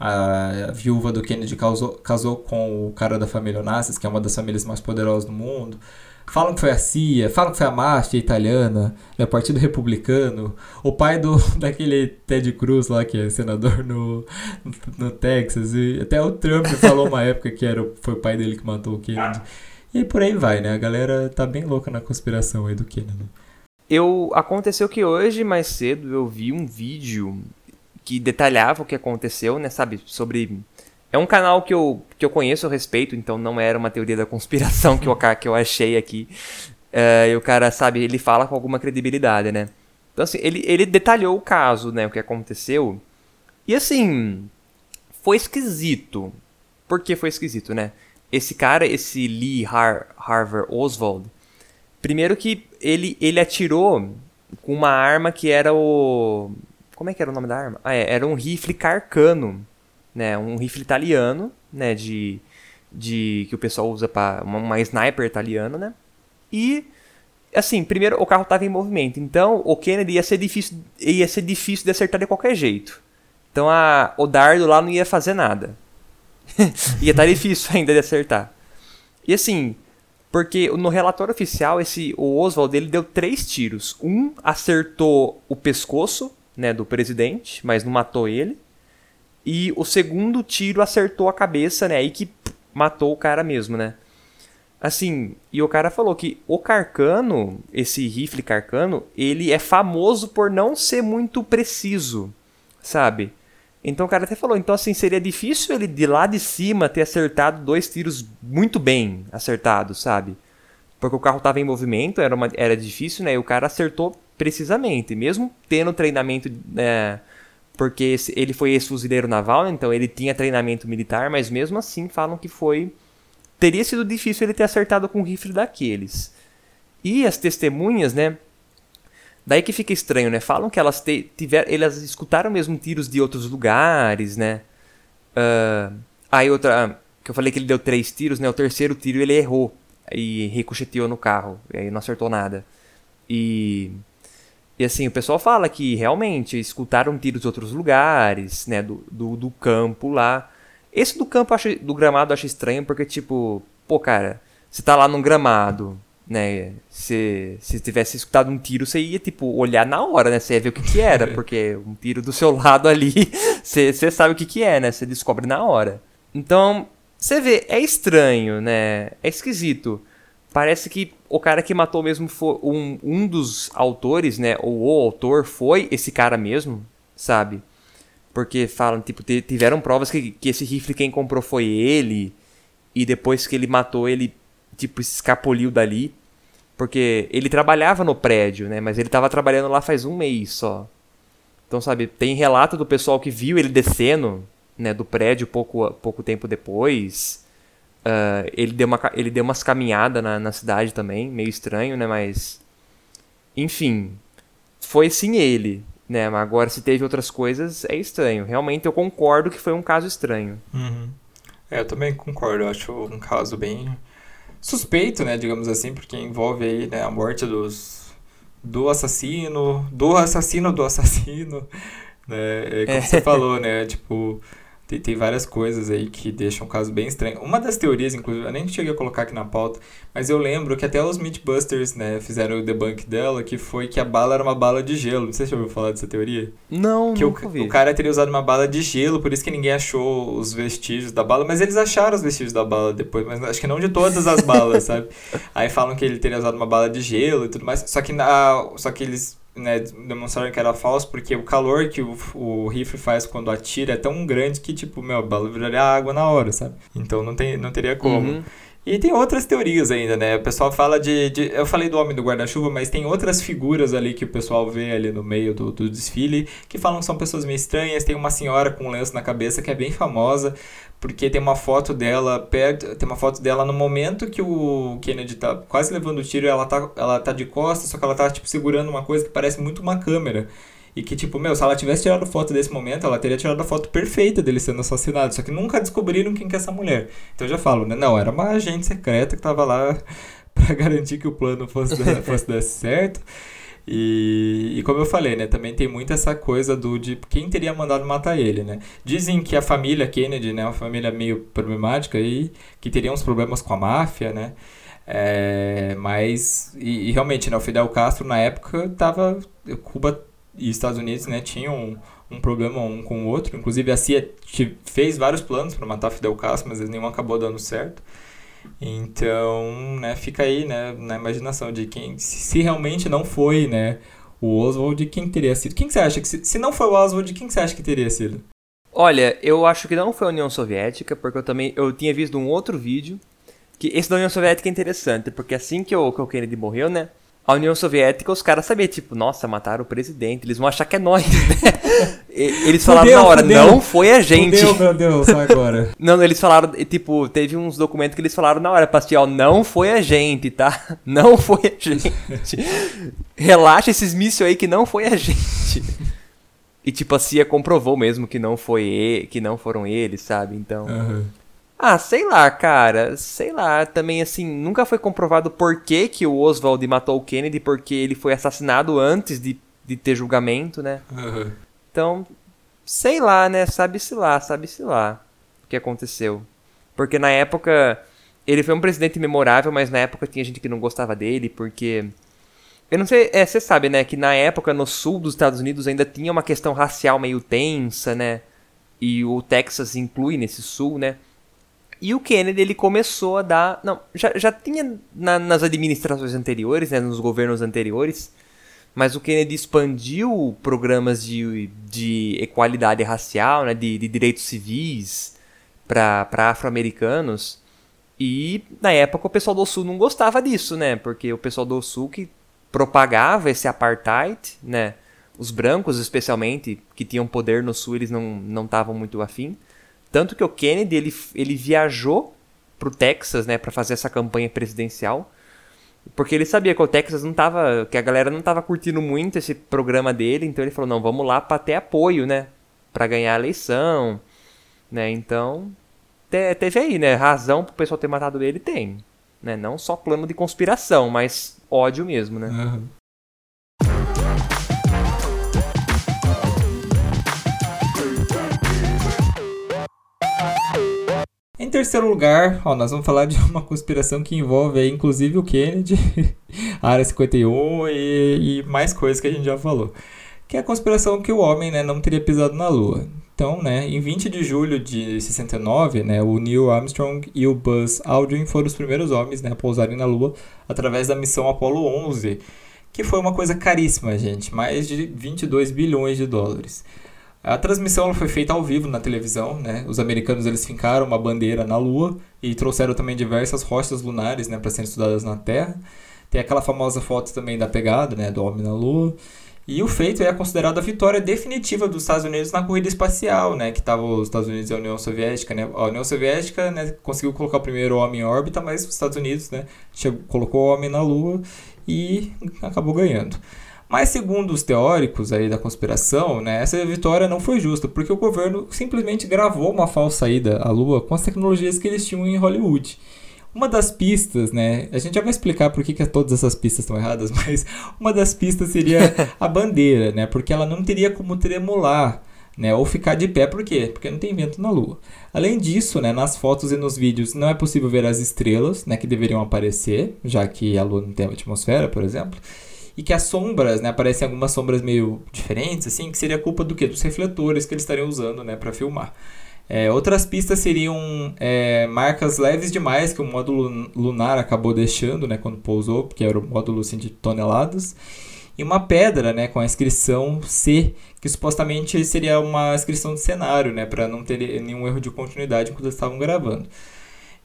Speaker 1: a, a viúva do Kennedy casou, casou com o cara da família Onassis, que é uma das famílias mais poderosas do mundo. Falam que foi a CIA, falam que foi a máfia italiana, né, o Partido Republicano, o pai do daquele Ted Cruz lá, que é senador no, no Texas, e até o Trump falou uma época que era, foi o pai dele que matou o Kennedy. E por aí vai, né? A galera tá bem louca na conspiração aí do Kennedy.
Speaker 2: Eu aconteceu que hoje mais cedo eu vi um vídeo que detalhava o que aconteceu, né, sabe, sobre é um canal que eu, que eu conheço a respeito, então não era uma teoria da conspiração que eu, que eu achei aqui. Uh, e o cara, sabe, ele fala com alguma credibilidade, né? Então, assim, ele, ele detalhou o caso, né? O que aconteceu. E, assim, foi esquisito. Por que foi esquisito, né? Esse cara, esse Lee Har Harvard Oswald, primeiro que ele, ele atirou com uma arma que era o. Como é que era o nome da arma? Ah, é, era um rifle carcano né, um rifle italiano, né, de, de que o pessoal usa para uma, uma, sniper italiana, né? E assim, primeiro o carro estava em movimento, então o Kennedy ia ser difícil, ia ser difícil de acertar de qualquer jeito. Então a, o dardo lá não ia fazer nada. ia estar tá difícil ainda de acertar. E assim, porque no relatório oficial esse o Oswald ele deu três tiros. Um acertou o pescoço, né, do presidente, mas não matou ele. E o segundo tiro acertou a cabeça, né? Aí que matou o cara mesmo, né? Assim, e o cara falou que o Carcano, esse rifle Carcano, ele é famoso por não ser muito preciso, sabe? Então o cara até falou, então assim, seria difícil ele de lá de cima ter acertado dois tiros muito bem acertados, sabe? Porque o carro estava em movimento, era, uma, era difícil, né? E o cara acertou precisamente, mesmo tendo treinamento né, porque ele foi ex-fuzileiro naval, então ele tinha treinamento militar, mas mesmo assim falam que foi teria sido difícil ele ter acertado com um rifle daqueles. E as testemunhas, né? Daí que fica estranho, né? Falam que elas tiveram, elas escutaram mesmo tiros de outros lugares, né? Uh, aí outra, que eu falei que ele deu três tiros, né? O terceiro tiro ele errou e ricocheteou no carro, e aí não acertou nada. E e assim, o pessoal fala que realmente escutaram tiros de outros lugares, né? Do, do, do campo lá. Esse do campo, acho, do gramado, eu acho estranho, porque, tipo, pô, cara, você tá lá num gramado, né? Se, se tivesse escutado um tiro, você ia, tipo, olhar na hora, né? Você ia ver o que que era, porque um tiro do seu lado ali, você, você sabe o que que é, né? Você descobre na hora. Então, você vê, é estranho, né? É esquisito parece que o cara que matou mesmo foi um, um dos autores, né? Ou o autor foi esse cara mesmo, sabe? Porque falam, tipo, tiveram provas que, que esse rifle quem comprou foi ele. E depois que ele matou, ele, tipo, escapuliu dali. Porque ele trabalhava no prédio, né? Mas ele tava trabalhando lá faz um mês só. Então, sabe, tem relato do pessoal que viu ele descendo, né? Do prédio pouco, pouco tempo depois. Uh, ele, deu uma, ele deu umas caminhadas na, na cidade também, meio estranho, né? Mas. Enfim. Foi sim ele, né? Mas agora se teve outras coisas, é estranho. Realmente eu concordo que foi um caso estranho.
Speaker 1: Uhum. É, eu também concordo. Eu acho um caso bem suspeito, né? Digamos assim, porque envolve aí né, a morte dos. Do assassino, do assassino do assassino, né? É como é. você falou, né? Tipo, tem, tem, várias coisas aí que deixam o caso bem estranho. Uma das teorias, inclusive, eu nem cheguei a colocar aqui na pauta, mas eu lembro que até os Mythbusters, né, fizeram o debunk dela, que foi que a bala era uma bala de gelo. Não sei se você já ouviu falar dessa teoria.
Speaker 2: Não,
Speaker 1: que
Speaker 2: nunca
Speaker 1: o,
Speaker 2: vi.
Speaker 1: o cara teria usado uma bala de gelo, por isso que ninguém achou os vestígios da bala, mas eles acharam os vestígios da bala depois, mas acho que não de todas as balas, sabe? Aí falam que ele teria usado uma bala de gelo e tudo mais, só que, na, só que eles né, demonstraram que era falso, porque o calor que o, o rifle faz quando atira é tão grande que, tipo, meu, viraria água na hora, sabe? Então não, tem, não teria como. Uhum. E tem outras teorias ainda, né? O pessoal fala de, de. eu falei do homem do guarda-chuva, mas tem outras figuras ali que o pessoal vê ali no meio do, do desfile que falam que são pessoas meio estranhas. Tem uma senhora com um lenço na cabeça que é bem famosa, porque tem uma foto dela perto. Tem uma foto dela no momento que o Kennedy tá quase levando o tiro, ela tá, ela tá de costas, só que ela tá tipo segurando uma coisa que parece muito uma câmera. E que, tipo, meu, se ela tivesse tirado foto desse momento, ela teria tirado a foto perfeita dele sendo assassinado. Só que nunca descobriram quem que é essa mulher. Então eu já falo, né? Não, era uma agente secreta que tava lá para garantir que o plano fosse, fosse dar certo. E, e, como eu falei, né, também tem muito essa coisa do de quem teria mandado matar ele, né? Dizem que a família Kennedy, né, é uma família meio problemática e que teria uns problemas com a máfia, né? É, mas e, e, realmente, né, o Fidel Castro na época tava Cuba e Estados Unidos, né, tinham um, um problema um com o outro. Inclusive a CIA fez vários planos para matar Fidel Castro, mas nenhum acabou dando certo. Então, né, fica aí, né, na imaginação de quem, se realmente não foi, né, o Oswald, quem teria sido? Quem que você acha que, se, se não foi o Oswald, quem que você acha que teria sido?
Speaker 2: Olha, eu acho que não foi a União Soviética, porque eu também, eu tinha visto um outro vídeo, que esse da União Soviética é interessante, porque assim que o, que o Kennedy morreu, né, a União Soviética, os caras sabiam, tipo, nossa, mataram o presidente, eles vão achar que é nós, né? Eles falaram fudeu, na hora, fudeu. não foi a gente.
Speaker 1: Fudeu, meu Deus, agora.
Speaker 2: não, eles falaram, tipo, teve uns documentos que eles falaram na hora, ó, não foi a gente, tá? Não foi a gente. Relaxa esses mísseis aí que não foi a gente. E tipo, a CIA comprovou mesmo que não foi ele, que não foram eles, sabe? Então. Uhum. Ah, sei lá, cara. Sei lá. Também, assim, nunca foi comprovado por que, que o Oswald matou o Kennedy, porque ele foi assassinado antes de, de ter julgamento, né? Uhum. Então, sei lá, né? Sabe-se lá, sabe-se lá o que aconteceu. Porque na época. Ele foi um presidente memorável, mas na época tinha gente que não gostava dele, porque. Eu não sei, é, você sabe, né, que na época no sul dos Estados Unidos ainda tinha uma questão racial meio tensa, né? E o Texas inclui nesse sul, né? E o Kennedy ele começou a dar. Não, já, já tinha na, nas administrações anteriores, né, nos governos anteriores, mas o Kennedy expandiu programas de, de equalidade racial, né, de, de direitos civis para afro-americanos. E na época o pessoal do Sul não gostava disso, né? Porque o pessoal do Sul que propagava esse apartheid, né? Os brancos, especialmente, que tinham poder no Sul, eles não estavam muito afim. Tanto que o Kennedy ele, ele viajou pro Texas, né, para fazer essa campanha presidencial, porque ele sabia que o Texas não tava, que a galera não tava curtindo muito esse programa dele, então ele falou: "Não, vamos lá para ter apoio, né, para ganhar a eleição", né? Então, teve aí, né, razão pro pessoal ter matado ele tem, né? Não só plano de conspiração, mas ódio mesmo, né? Uhum.
Speaker 1: Em terceiro lugar, ó, nós vamos falar de uma conspiração que envolve aí, inclusive o Kennedy, a Área 51 e, e mais coisas que a gente já falou. Que é a conspiração que o homem né, não teria pisado na Lua. Então, né, em 20 de julho de 69, né, o Neil Armstrong e o Buzz Aldrin foram os primeiros homens né, a pousarem na Lua através da missão Apollo 11, que foi uma coisa caríssima, gente, mais de 22 bilhões de dólares. A transmissão foi feita ao vivo na televisão, né? Os americanos eles fincaram uma bandeira na Lua e trouxeram também diversas rochas lunares, né, para serem estudadas na Terra. Tem aquela famosa foto também da pegada, né, do homem na Lua. E o feito é considerado a vitória definitiva dos Estados Unidos na corrida espacial, né? Que estavam os Estados Unidos e a União Soviética, né? A União Soviética né, conseguiu colocar o primeiro homem em órbita, mas os Estados Unidos, né? Chegou, colocou o homem na Lua e acabou ganhando. Mas segundo os teóricos aí da conspiração, né, essa vitória não foi justa, porque o governo simplesmente gravou uma falsa ida à Lua com as tecnologias que eles tinham em Hollywood. Uma das pistas, né? A gente já vai explicar por que, que todas essas pistas estão erradas, mas uma das pistas seria a bandeira, né? Porque ela não teria como tremular, né? Ou ficar de pé, por quê? Porque não tem vento na Lua. Além disso, né, nas fotos e nos vídeos não é possível ver as estrelas, né? Que deveriam aparecer, já que a Lua não tem atmosfera, por exemplo e que as sombras, né, aparecem algumas sombras meio diferentes, assim, que seria culpa do que? Dos refletores que eles estariam usando, né, para filmar. É, outras pistas seriam é, marcas leves demais que o módulo lunar acabou deixando, né, quando pousou, porque era o módulo assim, de toneladas, e uma pedra, né, com a inscrição C, que supostamente seria uma inscrição de cenário, né, para não ter nenhum erro de continuidade enquanto eles estavam gravando.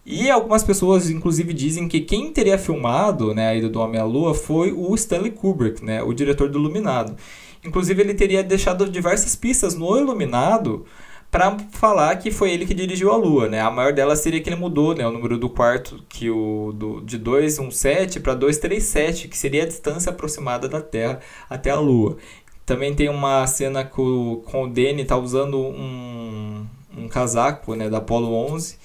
Speaker 1: E algumas pessoas, inclusive, dizem que quem teria filmado né, a ida do Homem à Lua foi o Stanley Kubrick, né, o diretor do Iluminado. Inclusive, ele teria deixado diversas pistas no Iluminado para falar que foi ele que dirigiu a Lua, né? A maior delas seria que ele mudou, né, o número do quarto que o do, de 217 para 237, que seria a distância aproximada da Terra até a Lua. Também tem uma cena com, com o Danny tá usando um, um casaco, né, da Apollo 11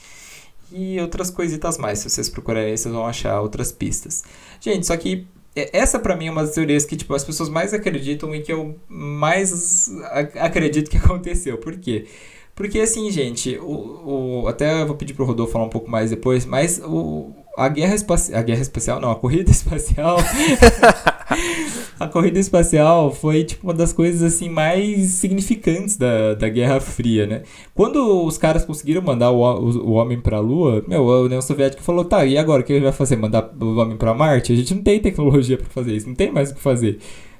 Speaker 1: e outras coisitas mais. Se vocês procurarem, vocês vão achar outras pistas. Gente, só que é, essa para mim é uma das teorias que tipo, as pessoas mais acreditam e que eu mais acredito que aconteceu. Por quê? Porque assim, gente, o, o até vou pedir pro Rodolfo falar um pouco mais depois, mas o, a guerra espacial, a guerra espacial não, a corrida espacial a corrida espacial foi tipo uma das coisas assim mais significantes da, da Guerra Fria, né? Quando os caras conseguiram mandar o, o, o homem para a Lua, meu, a União Soviética falou: "Tá, e agora o que a gente vai fazer? Mandar o homem para Marte? A gente não tem tecnologia para fazer isso, não tem mais o que fazer."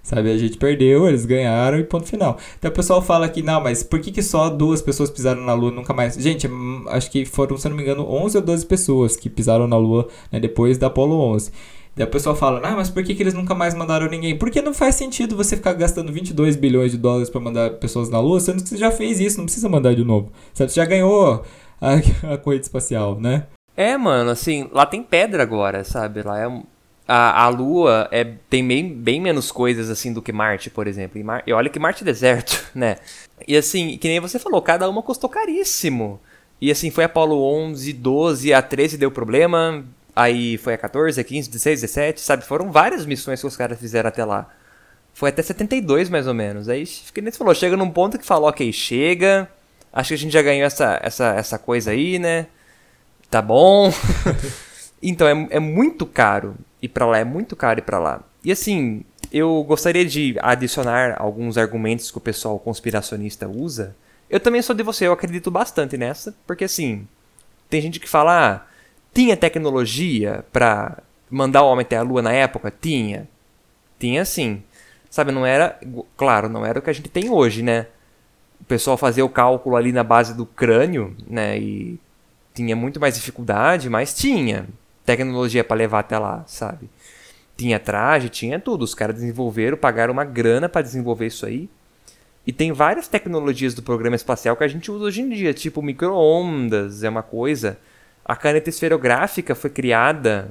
Speaker 1: Sabe, a gente perdeu, eles ganharam e ponto final. Então o pessoal fala que, não, mas por que, que só duas pessoas pisaram na Lua nunca mais? Gente, hum, acho que foram, se não me engano, 11 ou 12 pessoas que pisaram na Lua né, depois da Apollo 11. Daí o pessoal fala, ah, mas por que, que eles nunca mais mandaram ninguém? Porque não faz sentido você ficar gastando 22 bilhões de dólares para mandar pessoas na Lua, sendo que você já fez isso, não precisa mandar de novo. Você já ganhou a, a corrida espacial, né?
Speaker 2: É, mano, assim, lá tem pedra agora, sabe? Lá é. A, a Lua é, tem bem, bem menos coisas assim do que Marte, por exemplo. E, Mar, e olha que Marte é deserto, né? E assim, que nem você falou, cada uma custou caríssimo. E assim, foi Apolo 11, 12, a 13 deu problema, Aí foi a 14, a 15, 16, 17, sabe? Foram várias missões que os caras fizeram até lá. Foi até 72 mais ou menos. Aí, que nem falou, chega num ponto que fala, ok, chega. Acho que a gente já ganhou essa, essa, essa coisa aí, né? Tá bom. então é, é muito caro ir pra lá, é muito caro ir pra lá. E assim, eu gostaria de adicionar alguns argumentos que o pessoal conspiracionista usa. Eu também sou de você, eu acredito bastante nessa, porque assim, tem gente que fala, ah, tinha tecnologia para mandar o homem até a lua na época? Tinha. Tinha sim. Sabe, não era. Claro, não era o que a gente tem hoje, né? O pessoal fazia o cálculo ali na base do crânio, né? E tinha muito mais dificuldade, mas tinha tecnologia para levar até lá, sabe? Tinha traje, tinha tudo. Os caras desenvolveram, pagaram uma grana para desenvolver isso aí. E tem várias tecnologias do programa espacial que a gente usa hoje em dia, tipo micro-ondas, é uma coisa. A caneta esferográfica foi criada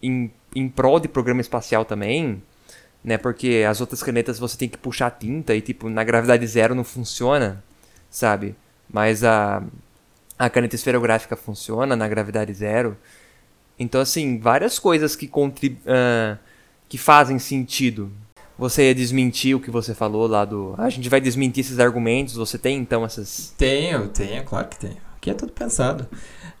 Speaker 2: em, em prol de programa espacial também, né? Porque as outras canetas você tem que puxar tinta e, tipo, na gravidade zero não funciona, sabe? Mas a, a caneta esferográfica funciona na gravidade zero. Então, assim, várias coisas que, contrib uh, que fazem sentido. Você ia desmentir o que você falou lá do. Ah, a gente vai desmentir esses argumentos. Você tem então essas.
Speaker 1: Tenho, tenho, claro que tenho. Aqui é tudo pensado.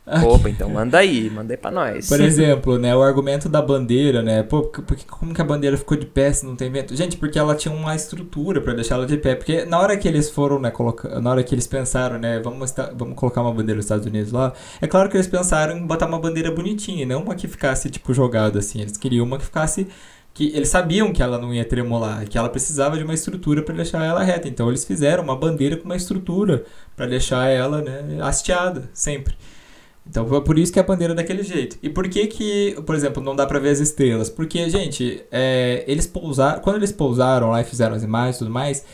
Speaker 2: Opa, então manda aí, manda aí pra nós.
Speaker 1: Por exemplo, né, o argumento da bandeira, né? Pô, porque, como que a bandeira ficou de pé se não tem vento? Gente, porque ela tinha uma estrutura para deixar ela de pé. Porque na hora que eles foram, né, colocar, na hora que eles pensaram, né, vamos, vamos colocar uma bandeira dos Estados Unidos lá, é claro que eles pensaram em botar uma bandeira bonitinha, não uma que ficasse, tipo, jogada assim. Eles queriam uma que ficasse que eles sabiam que ela não ia tremolar, que ela precisava de uma estrutura para deixar ela reta. Então eles fizeram uma bandeira com uma estrutura para deixar ela, né, hasteada sempre. Então foi por isso que a bandeira é daquele jeito. E por que que, por exemplo, não dá pra ver as estrelas? Porque, gente, é, eles pousaram, quando eles pousaram lá e fizeram as imagens e tudo mais,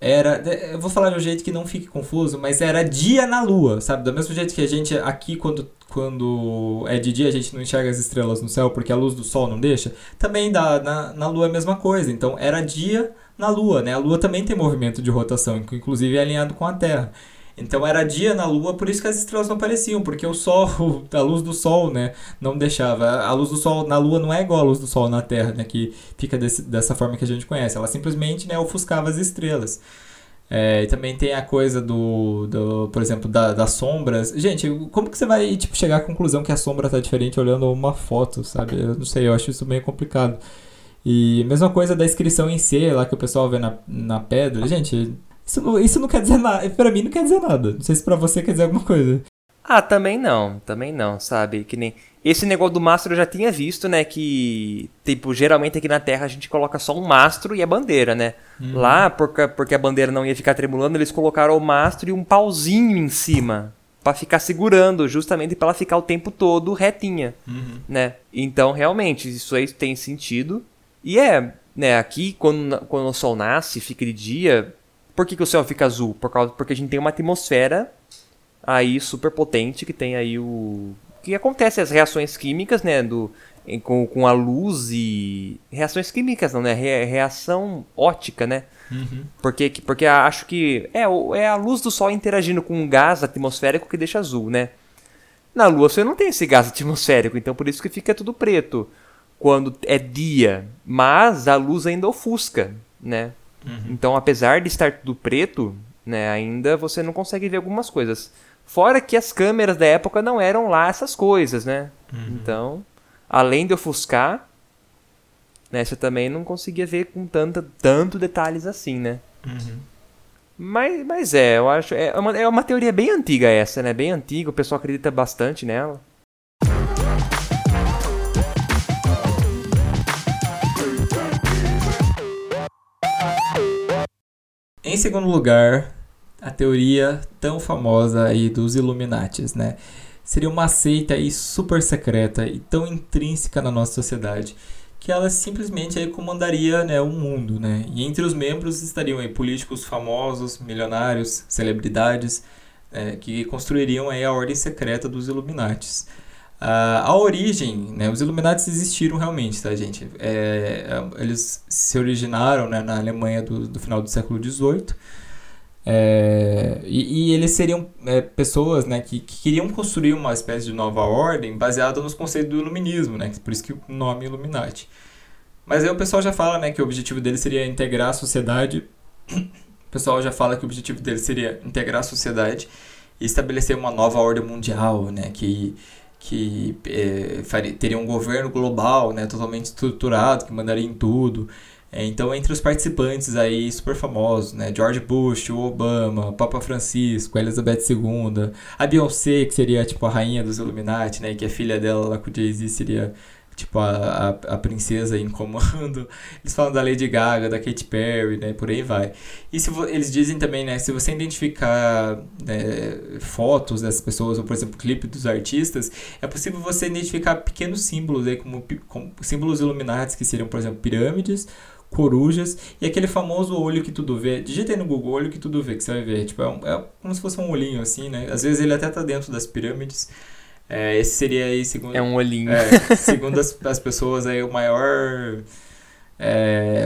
Speaker 1: era, eu vou falar de um jeito que não fique confuso, mas era dia na lua, sabe? Do mesmo jeito que a gente aqui quando quando é de dia a gente não enxerga as estrelas no céu porque a luz do sol não deixa, também dá na, na lua é a mesma coisa. Então era dia na lua, né? A lua também tem movimento de rotação, inclusive é alinhado com a Terra. Então era dia na Lua, por isso que as estrelas não apareciam, porque o Sol, a luz do Sol, né, não deixava. A luz do Sol na Lua não é igual a luz do Sol na Terra, né, que fica desse, dessa forma que a gente conhece. Ela simplesmente, né, ofuscava as estrelas. É, e também tem a coisa do, do por exemplo, da, das sombras. Gente, como que você vai tipo, chegar à conclusão que a sombra está diferente olhando uma foto, sabe? Eu não sei, eu acho isso meio complicado. E mesma coisa da inscrição em C, lá que o pessoal vê na, na pedra. Gente, isso não, isso não quer dizer nada. Pra mim não quer dizer nada. Não sei se pra você quer dizer alguma coisa.
Speaker 2: Ah, também não. Também não, sabe? Que nem. Esse negócio do mastro eu já tinha visto, né? Que, tipo, geralmente aqui na Terra a gente coloca só um mastro e a bandeira, né? Uhum. Lá, porque, porque a bandeira não ia ficar tremulando, eles colocaram o mastro e um pauzinho em cima para ficar segurando, justamente para ela ficar o tempo todo retinha, uhum. né? Então, realmente, isso aí tem sentido. E é, né, aqui quando, quando o sol nasce, fica de dia, por que, que o céu fica azul? Por causa, porque a gente tem uma atmosfera aí super potente que tem aí o. que acontece as reações químicas, né? Do, com, com a luz e. Reações químicas, não, né? Re, reação ótica, né? Uhum. Porque, porque acho que é, é a luz do Sol interagindo com um gás atmosférico que deixa azul, né? Na Lua você não tem esse gás atmosférico, então por isso que fica tudo preto quando é dia. Mas a luz ainda ofusca, né? Uhum. Então, apesar de estar tudo preto, né, ainda você não consegue ver algumas coisas. Fora que as câmeras da época não eram lá essas coisas, né? Uhum. Então, além de ofuscar, né, você também não conseguia ver com tanta, tanto detalhes assim, né? Uhum. Mas, mas é, eu acho. É uma, é uma teoria bem antiga essa, né? Bem antiga, o pessoal acredita bastante nela.
Speaker 1: Em segundo lugar, a teoria tão famosa aí dos Illuminates, né? Seria uma seita aí super secreta e tão intrínseca na nossa sociedade que ela simplesmente aí comandaria né, o mundo, né? E entre os membros estariam aí políticos famosos, milionários, celebridades, é, que construiriam aí a ordem secreta dos Illuminates. Uh, a origem, né, os Illuminates existiram realmente, tá, gente? É, é eles se originaram né, na Alemanha do, do final do século XVIII. É, e, e, eles seriam é, pessoas né, que, que, queriam construir uma espécie de nova ordem baseada nos conceitos do iluminismo, né, por isso que o nome Illuminati. Mas aí o pessoal já fala né, que o objetivo deles seria integrar a sociedade. O pessoal já fala que o objetivo deles seria integrar a sociedade e estabelecer uma nova ordem mundial, né, que, que é, faria, teria um governo global né, totalmente estruturado, que mandaria em tudo. É, então, entre os participantes aí super famosos, né, George Bush, o Obama, Papa Francisco, Elizabeth II, a Beyoncé, que seria tipo a rainha dos Illuminati, né, que a filha dela lá com o Jay-Z seria tipo a, a, a, princesa em comando. Eles falam da Lady Gaga, da Katy Perry, né, por aí vai. E se eles dizem também, né, se você identificar né, fotos dessas pessoas, ou por exemplo, clipe dos artistas, é possível você identificar pequenos símbolos aí, como, como símbolos iluminados, que seriam, por exemplo, pirâmides, corujas e aquele famoso olho que tudo vê. Digita aí no Google olho que tudo vê, que você vai ver. Tipo, é, um, é como se fosse um olhinho assim, né? Às vezes ele até tá dentro das pirâmides. É, esse seria aí, segundo.
Speaker 2: É um olhinho.
Speaker 1: É, segundo as, as pessoas, aí, o maior. É,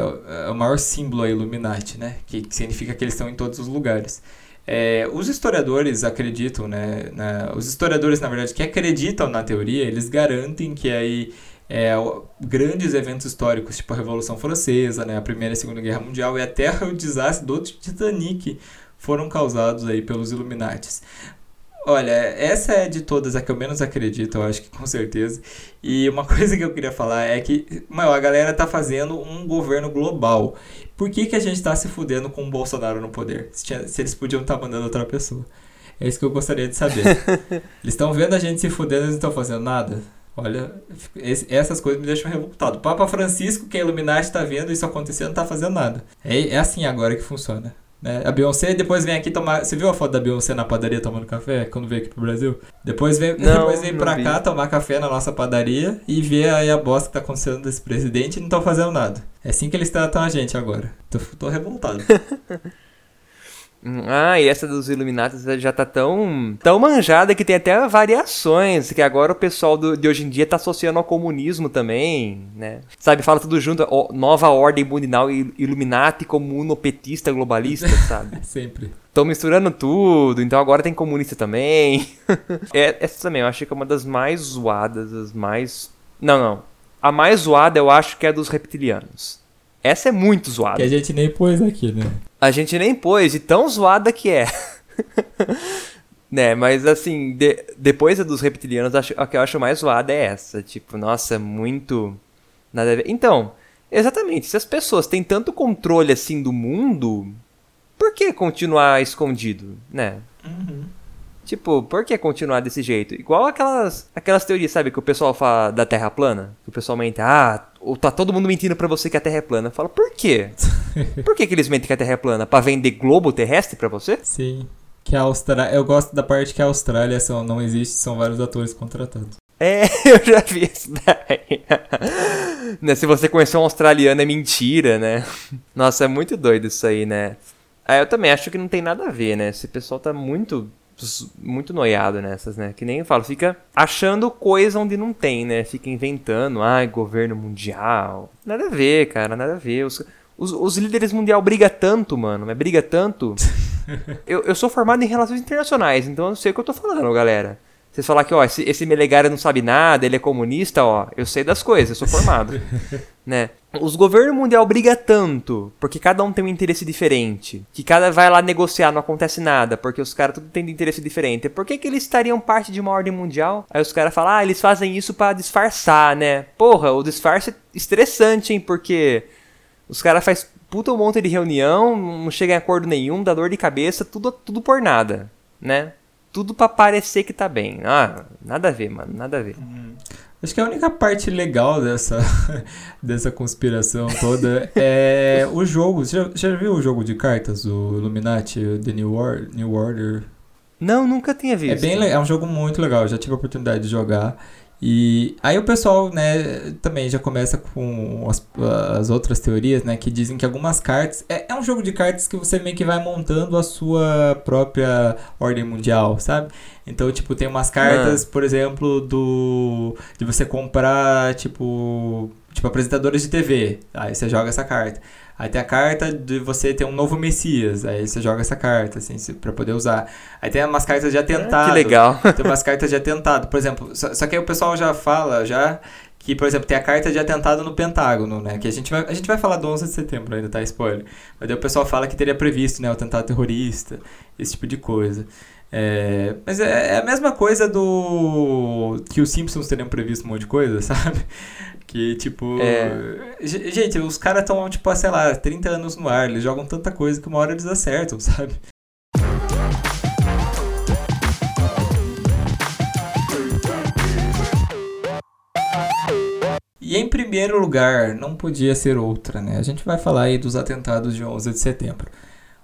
Speaker 1: o maior símbolo aí, Illuminati, né? Que, que significa que eles estão em todos os lugares. É, os historiadores acreditam, né, né? Os historiadores, na verdade, que acreditam na teoria, eles garantem que aí é, grandes eventos históricos, tipo a Revolução Francesa, né, a Primeira e a Segunda Guerra Mundial e até o desastre do Titanic foram causados aí pelos Illuminates. Olha, essa é de todas a que eu menos acredito, eu acho que com certeza. E uma coisa que eu queria falar é que, meu, a galera tá fazendo um governo global. Por que, que a gente tá se fudendo com o Bolsonaro no poder? Se, tinha, se eles podiam estar tá mandando outra pessoa. É isso que eu gostaria de saber. eles estão vendo a gente se fudendo e não estão fazendo nada? Olha, esse, essas coisas me deixam revoltado. O Papa Francisco, que é Illuminati, está vendo isso acontecendo, não está fazendo nada. É, é assim agora que funciona. Né? A Beyoncé depois vem aqui tomar. Você viu a foto da Beyoncé na padaria tomando café quando veio aqui pro Brasil? Depois vem, não, depois vem pra vi. cá tomar café na nossa padaria e ver aí a bosta que tá acontecendo desse presidente e não estão fazendo nada. É assim que eles tratam a gente agora. Tô, tô revoltado.
Speaker 2: Ah, e essa dos Illuminati já tá tão, tão manjada que tem até variações, que agora o pessoal do, de hoje em dia tá associando ao comunismo também, né? Sabe, fala tudo junto, ó, nova ordem mundial, Illuminati, comunopetista, globalista, sabe?
Speaker 1: Sempre.
Speaker 2: Estão misturando tudo, então agora tem comunista também. é, essa também, eu acho que é uma das mais zoadas, as mais... Não, não. A mais zoada eu acho que é a dos reptilianos. Essa é muito zoada.
Speaker 1: Que a gente nem pôs aqui, né?
Speaker 2: A gente nem pôs, de tão zoada que é. né, mas assim, de, depois dos reptilianos, acho, a que eu acho mais zoada é essa. Tipo, nossa, muito. Nada a ver. Então, exatamente, se as pessoas têm tanto controle assim do mundo, por que continuar escondido, né? Uhum. Tipo, por que continuar desse jeito? Igual aquelas, aquelas teorias, sabe, que o pessoal fala da Terra plana. Que o pessoal mente, ah, tá todo mundo mentindo para você que a Terra é plana. Fala, por quê? por que, que eles mentem que a Terra é plana? Pra vender globo terrestre para você?
Speaker 1: Sim. Que a Austrália. Eu gosto da parte que a Austrália são, não existe, são vários atores contratados.
Speaker 2: É, eu já vi isso daí. né, se você conhecer um australiano é mentira, né? Nossa, é muito doido isso aí, né? Ah, eu também acho que não tem nada a ver, né? Esse pessoal tá muito muito noiado nessas, né? Que nem eu falo, fica achando coisa onde não tem, né? Fica inventando, ai, governo mundial. Nada a ver, cara, nada a ver. Os, os, os líderes mundial briga tanto, mano, mas briga tanto. eu, eu sou formado em relações internacionais, então eu sei o que eu tô falando, galera. Vocês falar que, ó, esse, esse Melegari não sabe nada, ele é comunista, ó, eu sei das coisas, eu sou formado. né? Os governos mundial briga tanto, porque cada um tem um interesse diferente, que cada vai lá negociar, não acontece nada, porque os caras tudo têm interesse diferente. Por que, que eles estariam parte de uma ordem mundial? Aí os caras falam, ah, eles fazem isso para disfarçar, né? Porra, o disfarce é estressante, hein, porque os caras fazem puta um monte de reunião, não chega em acordo nenhum, dá dor de cabeça, tudo, tudo por nada, né? tudo para parecer que tá bem. Ah, nada a ver, mano, nada a ver. Hum.
Speaker 1: Acho que a única parte legal dessa, dessa conspiração toda é o jogo. Você já, já viu o jogo de cartas, o Illuminati, The New, War, New Order?
Speaker 2: Não, nunca tinha visto.
Speaker 1: É, bem, é um jogo muito legal, já tive a oportunidade de jogar. E aí o pessoal, né, também já começa com as, as outras teorias, né, que dizem que algumas cartas... É, é um jogo de cartas que você meio que vai montando a sua própria ordem mundial, sabe? Então, tipo, tem umas cartas, ah. por exemplo, do... De você comprar, tipo... Tipo, apresentadores de TV. Aí você joga essa carta. Aí tem a carta de você ter um novo Messias. Aí você joga essa carta, assim, pra poder usar. Aí tem umas cartas de atentado.
Speaker 2: que legal.
Speaker 1: Tem umas cartas de atentado. Por exemplo, só, só que aí o pessoal já fala, já que, por exemplo, tem a carta de atentado no Pentágono, né? Que a gente vai, a gente vai falar do 11 de setembro ainda, tá? Spoiler. Mas daí o pessoal fala que teria previsto, né? O atentado terrorista, esse tipo de coisa. É, mas é, é, a mesma coisa do. que os Simpsons teriam previsto um monte de coisa, sabe? Que, tipo. É... Gente, os caras estão, tipo, sei lá, 30 anos no ar, eles jogam tanta coisa que uma hora eles acertam, sabe? E em primeiro lugar, não podia ser outra, né? A gente vai falar aí dos atentados de 11 de setembro.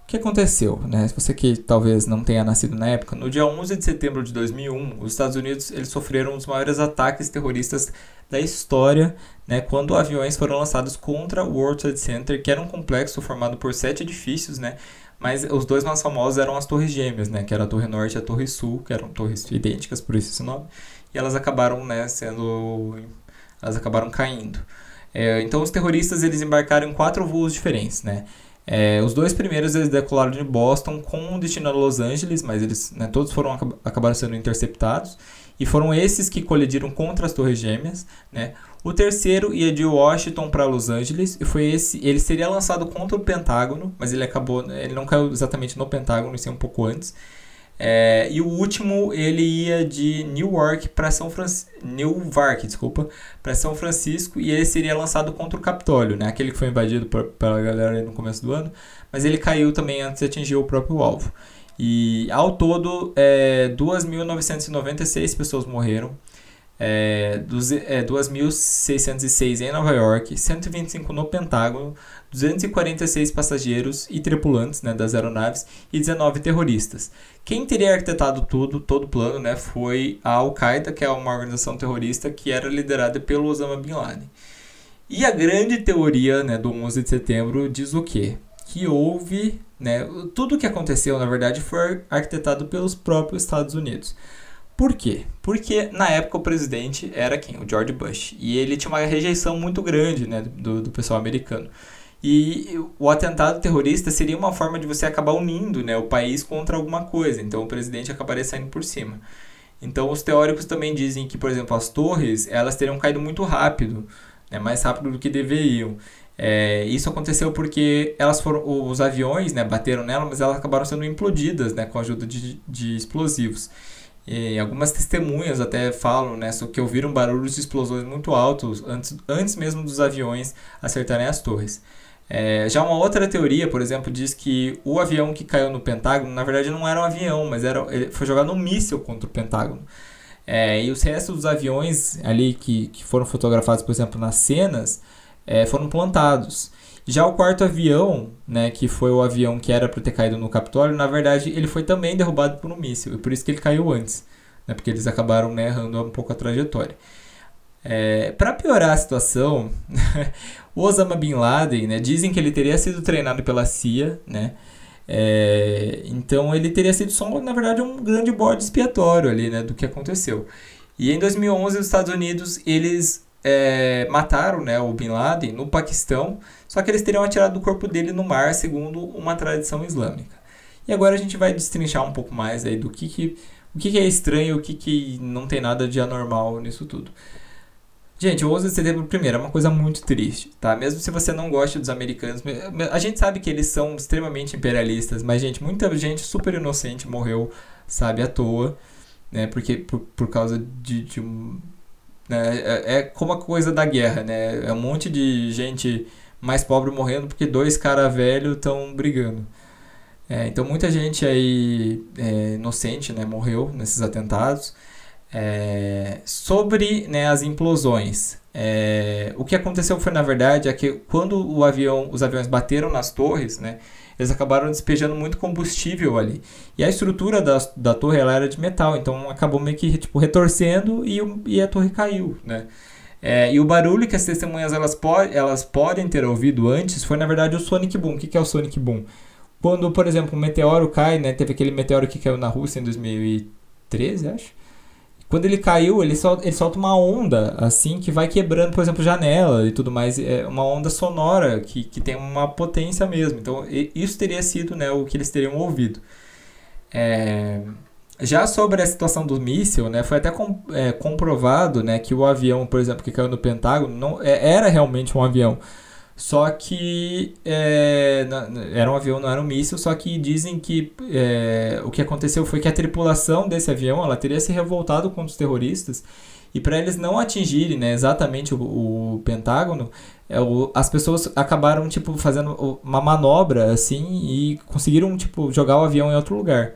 Speaker 1: O que aconteceu, né? Você que talvez não tenha nascido na época, no dia 11 de setembro de 2001, os Estados Unidos eles sofreram um dos maiores ataques terroristas da história, né? Quando aviões foram lançados contra o World Trade Center, que era um complexo formado por sete edifícios, né? Mas os dois mais famosos eram as Torres Gêmeas, né? Que era a Torre Norte e a Torre Sul, que eram torres idênticas, por isso esse nome. E elas acabaram, né? Sendo, elas acabaram caindo. É, então os terroristas eles embarcaram em quatro voos diferentes, né? É, os dois primeiros eles decolaram de Boston com destino a Los Angeles, mas eles né, todos foram acabaram sendo interceptados e foram esses que colidiram contra as Torres Gêmeas, né? O terceiro ia de Washington para Los Angeles e foi esse, ele seria lançado contra o Pentágono, mas ele acabou, ele não caiu exatamente no Pentágono, isso é um pouco antes. É, e o último ele ia de Newark para São Francisco, Newark, desculpa, para São Francisco e ele seria lançado contra o Capitólio, né? Aquele que foi invadido pela galera no começo do ano, mas ele caiu também antes de atingir o próprio alvo. E ao todo, é, 2.996 pessoas morreram é, é, 2.606 em Nova York, 125 no Pentágono, 246 passageiros e tripulantes né, das aeronaves e 19 terroristas. Quem teria arquitetado tudo, todo o plano, né, foi a Al-Qaeda, que é uma organização terrorista que era liderada pelo Osama Bin Laden. E a grande teoria né, do 11 de setembro diz o quê? Que houve, né, tudo o que aconteceu, na verdade, foi arquitetado pelos próprios Estados Unidos. Por quê? Porque na época o presidente era quem? O George Bush. E ele tinha uma rejeição muito grande né, do, do pessoal americano. E o atentado terrorista seria uma forma de você acabar unindo né, o país contra alguma coisa. Então o presidente acabaria saindo por cima. Então os teóricos também dizem que, por exemplo, as torres elas teriam caído muito rápido, né, mais rápido do que deveriam. É, isso aconteceu porque elas foram, os aviões né, bateram nela, mas elas acabaram sendo implodidas né, com a ajuda de, de explosivos. E algumas testemunhas até falam né, que ouviram barulhos de explosões muito altos antes, antes mesmo dos aviões acertarem as torres. É, já uma outra teoria, por exemplo, diz que o avião que caiu no Pentágono, na verdade não era um avião, mas era, foi jogado um míssil contra o Pentágono. É, e os restos dos aviões ali que, que foram fotografados, por exemplo, nas cenas, é, foram plantados. Já o quarto avião, né, que foi o avião que era para ter caído no Capitólio, na verdade ele foi também derrubado por um míssil, e por isso que ele caiu antes, né, porque eles acabaram né, errando um pouco a trajetória. É, para piorar a situação, o Osama Bin Laden, né, dizem que ele teria sido treinado pela CIA, né, É, então ele teria sido só, na verdade, um grande bode expiatório ali, né, do que aconteceu. E em 2011 os Estados Unidos eles é, mataram, né, o Bin Laden no Paquistão, só que eles teriam atirado o corpo dele no mar, segundo uma tradição islâmica. E agora a gente vai destrinchar um pouco mais aí do que, que o que, que é estranho, o que, que não tem nada de anormal nisso tudo. Gente, o 11 de setembro, primeiro, é uma coisa muito triste, tá? Mesmo se você não gosta dos americanos, a gente sabe que eles são extremamente imperialistas, mas, gente, muita gente super inocente morreu, sabe, à toa, né? Porque, por, por causa de, de. Né? É, é como a coisa da guerra, né? É um monte de gente mais pobre morrendo porque dois caras velhos estão brigando. É, então, muita gente aí é, inocente, né, morreu nesses atentados. É, sobre né, as implosões, é, o que aconteceu foi na verdade é que quando o avião, os aviões bateram nas torres, né, eles acabaram despejando muito combustível ali. E a estrutura da, da torre ela era de metal, então acabou meio que tipo, retorcendo e, e a torre caiu. Né? É, e o barulho que as testemunhas elas, po elas podem ter ouvido antes foi na verdade o Sonic Boom. O que, que é o Sonic Boom? Quando, por exemplo, um meteoro cai, né? Teve aquele meteoro que caiu na Rússia em 2013, acho quando ele caiu, ele, sol, ele solta uma onda, assim, que vai quebrando, por exemplo, janela e tudo mais. É uma onda sonora que, que tem uma potência mesmo. Então, isso teria sido né, o que eles teriam ouvido. É... Já sobre a situação do míssil, né, foi até com, é, comprovado né, que o avião, por exemplo, que caiu no Pentágono, não, é, era realmente um avião. Só que é, era um avião, não era um míssil, só que dizem que é, o que aconteceu foi que a tripulação desse avião ela teria se revoltado contra os terroristas e para eles não atingirem né, exatamente o, o Pentágono, é, o, as pessoas acabaram tipo fazendo uma manobra assim e conseguiram tipo jogar o avião em outro lugar.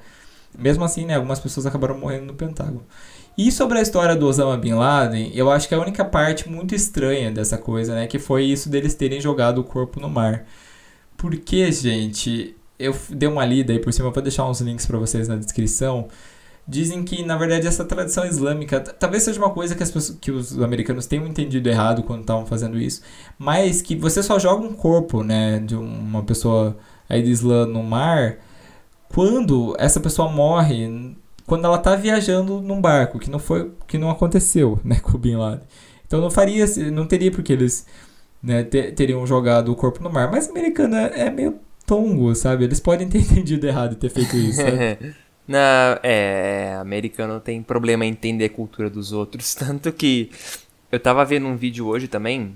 Speaker 1: Mesmo assim, né, algumas pessoas acabaram morrendo no Pentágono. E sobre a história do Osama Bin Laden, eu acho que a única parte muito estranha dessa coisa, né, que foi isso deles terem jogado o corpo no mar. Porque, gente, eu dei uma lida aí por cima, vou deixar uns links para vocês na descrição. Dizem que, na verdade, essa tradição islâmica talvez seja uma coisa que, as pessoas, que os americanos tenham entendido errado quando estavam fazendo isso, mas que você só joga um corpo, né, de uma pessoa aí do Islã no mar quando essa pessoa morre quando ela tá viajando num barco, que não foi, que não aconteceu, né, com o Bin Laden. Então não faria, não teria porque eles né, teriam jogado o corpo no mar. Mas o americano é, é meio tongo, sabe? Eles podem ter entendido errado e ter feito isso.
Speaker 2: não, é, americano tem problema em entender a cultura dos outros, tanto que eu tava vendo um vídeo hoje também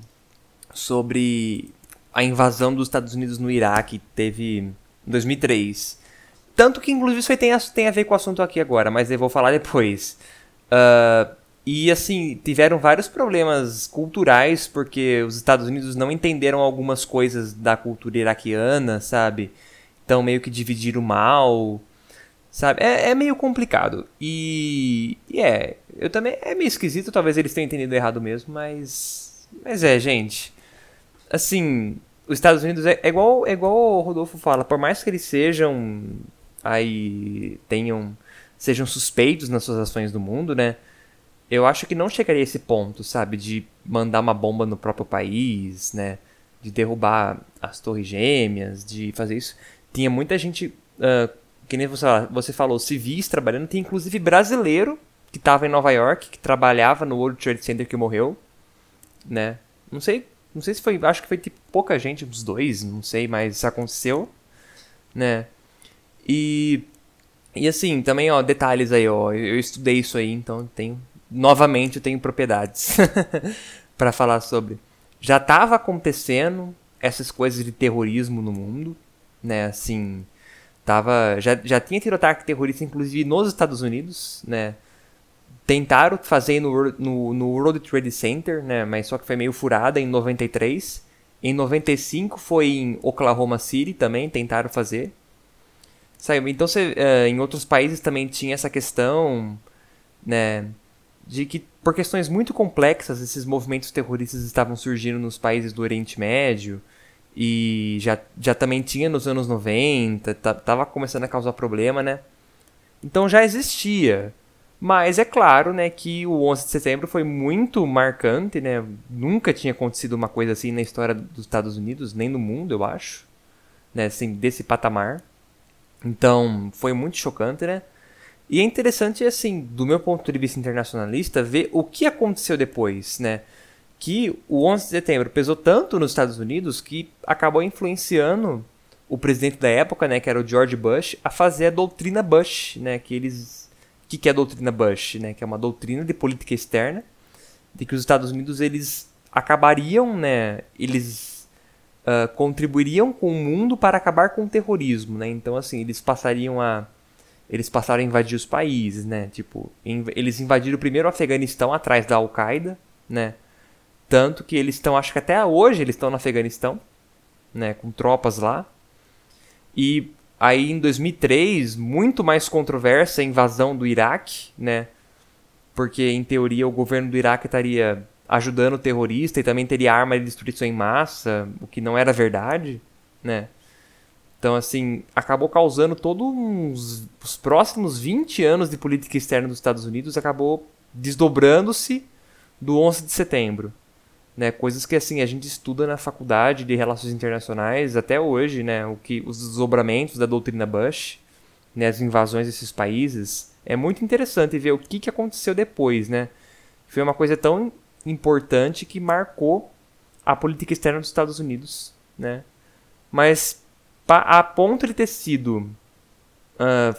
Speaker 2: sobre a invasão dos Estados Unidos no Iraque, teve em 2003. Tanto que, inclusive, isso aí tem a, tem a ver com o assunto aqui agora, mas eu vou falar depois. Uh, e, assim, tiveram vários problemas culturais, porque os Estados Unidos não entenderam algumas coisas da cultura iraquiana, sabe? Então, meio que dividiram mal, sabe? É, é meio complicado. E, e é, eu também. É meio esquisito, talvez eles tenham entendido errado mesmo, mas. Mas é, gente. Assim, os Estados Unidos é, é, igual, é igual o Rodolfo fala, por mais que eles sejam aí tenham sejam suspeitos nas suas ações do mundo, né? Eu acho que não chegaria a esse ponto, sabe, de mandar uma bomba no próprio país, né? De derrubar as torres gêmeas, de fazer isso. Tinha muita gente, uh, que nem você, você falou, civis trabalhando. Tem inclusive brasileiro que estava em Nova York, que trabalhava no World Trade Center que morreu, né? Não sei, não sei se foi, acho que foi tipo pouca gente, uns dois, não sei, mas aconteceu, né? E e assim, também, ó, detalhes aí, ó, eu estudei isso aí, então tenho novamente tenho propriedades para falar sobre. Já estava acontecendo essas coisas de terrorismo no mundo, né? Assim, tava já, já tinha tido ataque terrorista inclusive nos Estados Unidos, né? Tentaram fazer no, no, no World Trade Center, né? Mas só que foi meio furada em 93. Em 95 foi em Oklahoma City também, tentaram fazer. Saiu. Então, você, uh, em outros países também tinha essa questão, né, de que por questões muito complexas esses movimentos terroristas estavam surgindo nos países do Oriente Médio e já, já também tinha nos anos 90, tava começando a causar problema, né? Então já existia. Mas é claro, né, que o 11 de setembro foi muito marcante, né? Nunca tinha acontecido uma coisa assim na história dos Estados Unidos, nem no mundo, eu acho, né, assim, desse patamar. Então, foi muito chocante, né? E é interessante, assim, do meu ponto de vista internacionalista, ver o que aconteceu depois, né? Que o 11 de setembro pesou tanto nos Estados Unidos que acabou influenciando o presidente da época, né, que era o George Bush, a fazer a doutrina Bush, né, que eles que que é a doutrina Bush, né, que é uma doutrina de política externa de que os Estados Unidos eles acabariam, né, eles uh, contribuiriam com o mundo para acabar com o terrorismo, né? Então assim, eles passariam a eles passaram a invadir os países, né? Tipo, inv eles invadiram primeiro o Afeganistão atrás da Al-Qaeda, né? Tanto que eles estão, acho que até hoje eles estão no Afeganistão, né, com tropas lá. E aí em 2003, muito mais controversa a invasão do Iraque, né? Porque em teoria o governo do Iraque estaria ajudando o terrorista e também teria arma de destruição em massa, o que não era verdade, né? Então, assim, acabou causando todos uns, os próximos 20 anos de política externa dos Estados Unidos acabou desdobrando-se do 11 de setembro. Né, coisas que assim a gente estuda na faculdade de relações internacionais até hoje, né, o que os desdobramentos da doutrina Bush, né, as invasões desses países, é muito interessante ver o que, que aconteceu depois, né? Foi uma coisa tão importante que marcou a política externa dos Estados Unidos, né? Mas a ponto de ter sido uh,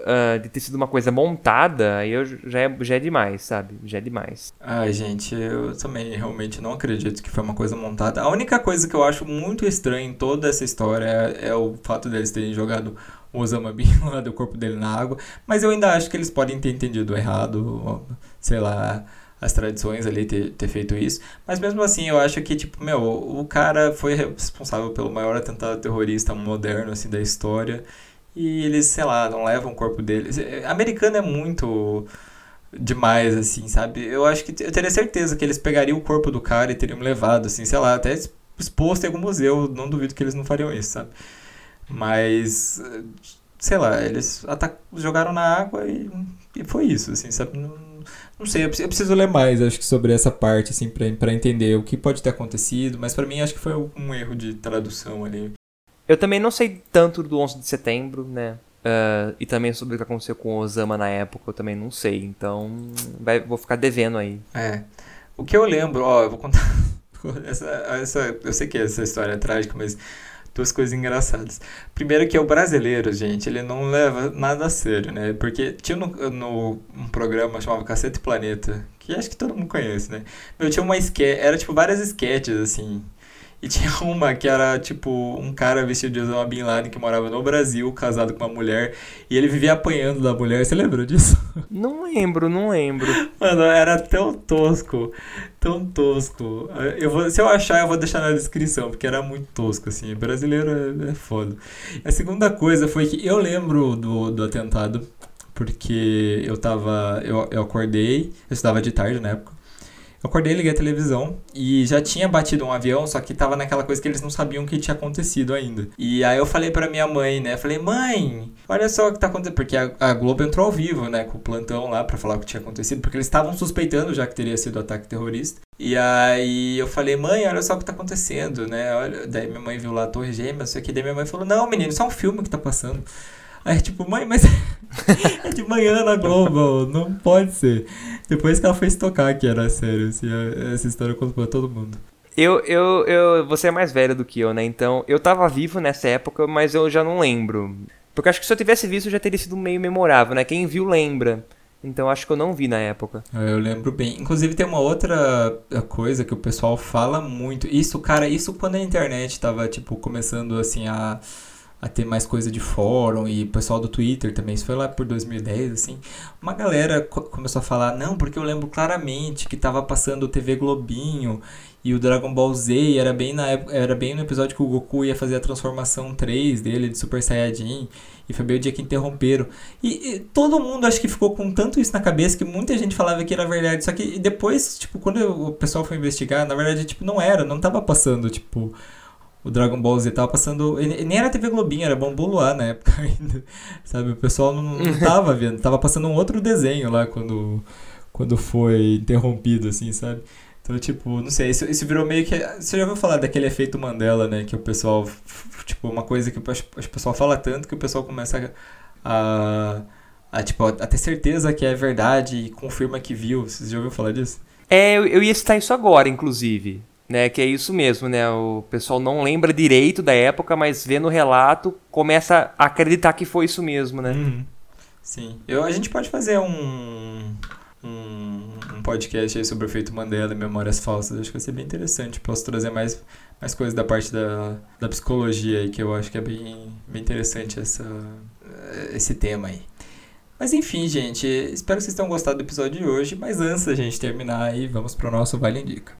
Speaker 2: uh, de ter sido uma coisa montada, aí eu já é, já é demais, sabe? Já é demais.
Speaker 1: Ai, gente, eu também realmente não acredito que foi uma coisa montada. A única coisa que eu acho muito estranha em toda essa história é, é o fato deles terem jogado o Osama Bin Laden, o corpo dele na água, mas eu ainda acho que eles podem ter entendido errado, sei lá, as tradições ali ter, ter feito isso. Mas mesmo assim, eu acho que, tipo, meu, o cara foi responsável pelo maior atentado terrorista moderno, assim, da história. E eles, sei lá, não levam o corpo deles. É, americano é muito demais, assim, sabe? Eu acho que eu teria certeza que eles pegariam o corpo do cara e teriam levado, assim, sei lá, até exposto em algum museu. Não duvido que eles não fariam isso, sabe? Mas, sei lá, eles jogaram na água e, e foi isso, assim, sabe? Não, não sei, eu preciso ler mais, acho que sobre essa parte, assim, pra, pra entender o que pode ter acontecido, mas para mim acho que foi um erro de tradução ali.
Speaker 2: Eu também não sei tanto do 11 de setembro, né? Uh, e também sobre o que aconteceu com o Osama na época, eu também não sei, então vai, vou ficar devendo aí.
Speaker 1: É. O que eu lembro, ó, eu vou contar. essa, essa, eu sei que essa história é trágica, mas duas coisas engraçadas. Primeiro que é o brasileiro, gente, ele não leva nada a sério, né? Porque tinha no, no um programa chamado Cacete Planeta, que acho que todo mundo conhece, né? Meu, tinha uma sketch, era tipo várias sketches, assim. E tinha uma que era, tipo, um cara vestido de Osama Bin Laden que morava no Brasil, casado com uma mulher, e ele vivia apanhando da mulher. Você lembra disso?
Speaker 2: Não lembro, não lembro.
Speaker 1: Mano, era tão tosco, tão tosco. Eu vou, se eu achar, eu vou deixar na descrição, porque era muito tosco, assim. Brasileiro é, é foda. A segunda coisa foi que eu lembro do, do atentado, porque eu tava. Eu, eu acordei, eu estudava de tarde na época. Eu acordei, liguei a televisão e já tinha batido um avião, só que tava naquela coisa que eles não sabiam o que tinha acontecido ainda. E aí eu falei pra minha mãe, né? Falei, mãe, olha só o que tá acontecendo. Porque a, a Globo entrou ao vivo, né? Com o plantão lá pra falar o que tinha acontecido. Porque eles estavam suspeitando já que teria sido ataque terrorista. E aí eu falei, mãe, olha só o que tá acontecendo, né? Olha, daí minha mãe viu lá a Torre Gêmea, isso aqui. Daí minha mãe falou, não, menino, isso é um filme que tá passando. Aí, tipo, mãe, mas é de manhã na Globo, não pode ser. Depois que ela foi tocar que era sério, assim, essa história contou pra todo mundo.
Speaker 2: Eu, eu, eu, você é mais velho do que eu, né? Então, eu tava vivo nessa época, mas eu já não lembro. Porque acho que se eu tivesse visto já teria sido meio memorável, né? Quem viu lembra. Então acho que eu não vi na época.
Speaker 1: É, eu lembro bem. Inclusive tem uma outra coisa que o pessoal fala muito. Isso, cara, isso quando a internet tava, tipo, começando assim a a ter mais coisa de fórum e o pessoal do Twitter também, isso foi lá por 2010, assim, uma galera co começou a falar, não, porque eu lembro claramente que tava passando o TV Globinho e o Dragon Ball Z era bem, na época, era bem no episódio que o Goku ia fazer a transformação 3 dele de Super Saiyajin e foi bem o dia que interromperam. E, e, todo mundo acho que ficou com tanto isso na cabeça que muita gente falava que era verdade, só que depois, tipo, quando o pessoal foi investigar, na verdade, tipo, não era, não tava passando, tipo o Dragon Ball Z tava passando. Nem era TV Globinho, era Bambu Luar na época ainda. Sabe? O pessoal não, não tava vendo. Tava passando um outro desenho lá quando, quando foi interrompido, assim, sabe? Então, tipo, não sei, isso, isso virou meio que. Você já ouviu falar daquele efeito Mandela, né? Que o pessoal. Tipo, uma coisa que o pessoal fala tanto que o pessoal começa a. a, tipo, a ter certeza que é verdade e confirma que viu. Você já ouviu falar disso?
Speaker 2: É, eu, eu ia citar isso agora, inclusive. Né, que é isso mesmo, né? O pessoal não lembra direito da época, mas vendo o relato, começa a acreditar que foi isso mesmo, né?
Speaker 1: Uhum. Sim. Eu, a gente pode fazer um, um, um podcast aí sobre o efeito Mandela e memórias falsas. Acho que vai ser bem interessante. Posso trazer mais, mais coisas da parte da, da psicologia aí, que eu acho que é bem, bem interessante essa, esse tema aí. Mas enfim, gente, espero que vocês tenham gostado do episódio de hoje. Mas antes da gente terminar aí, vamos para o nosso Vale Indica.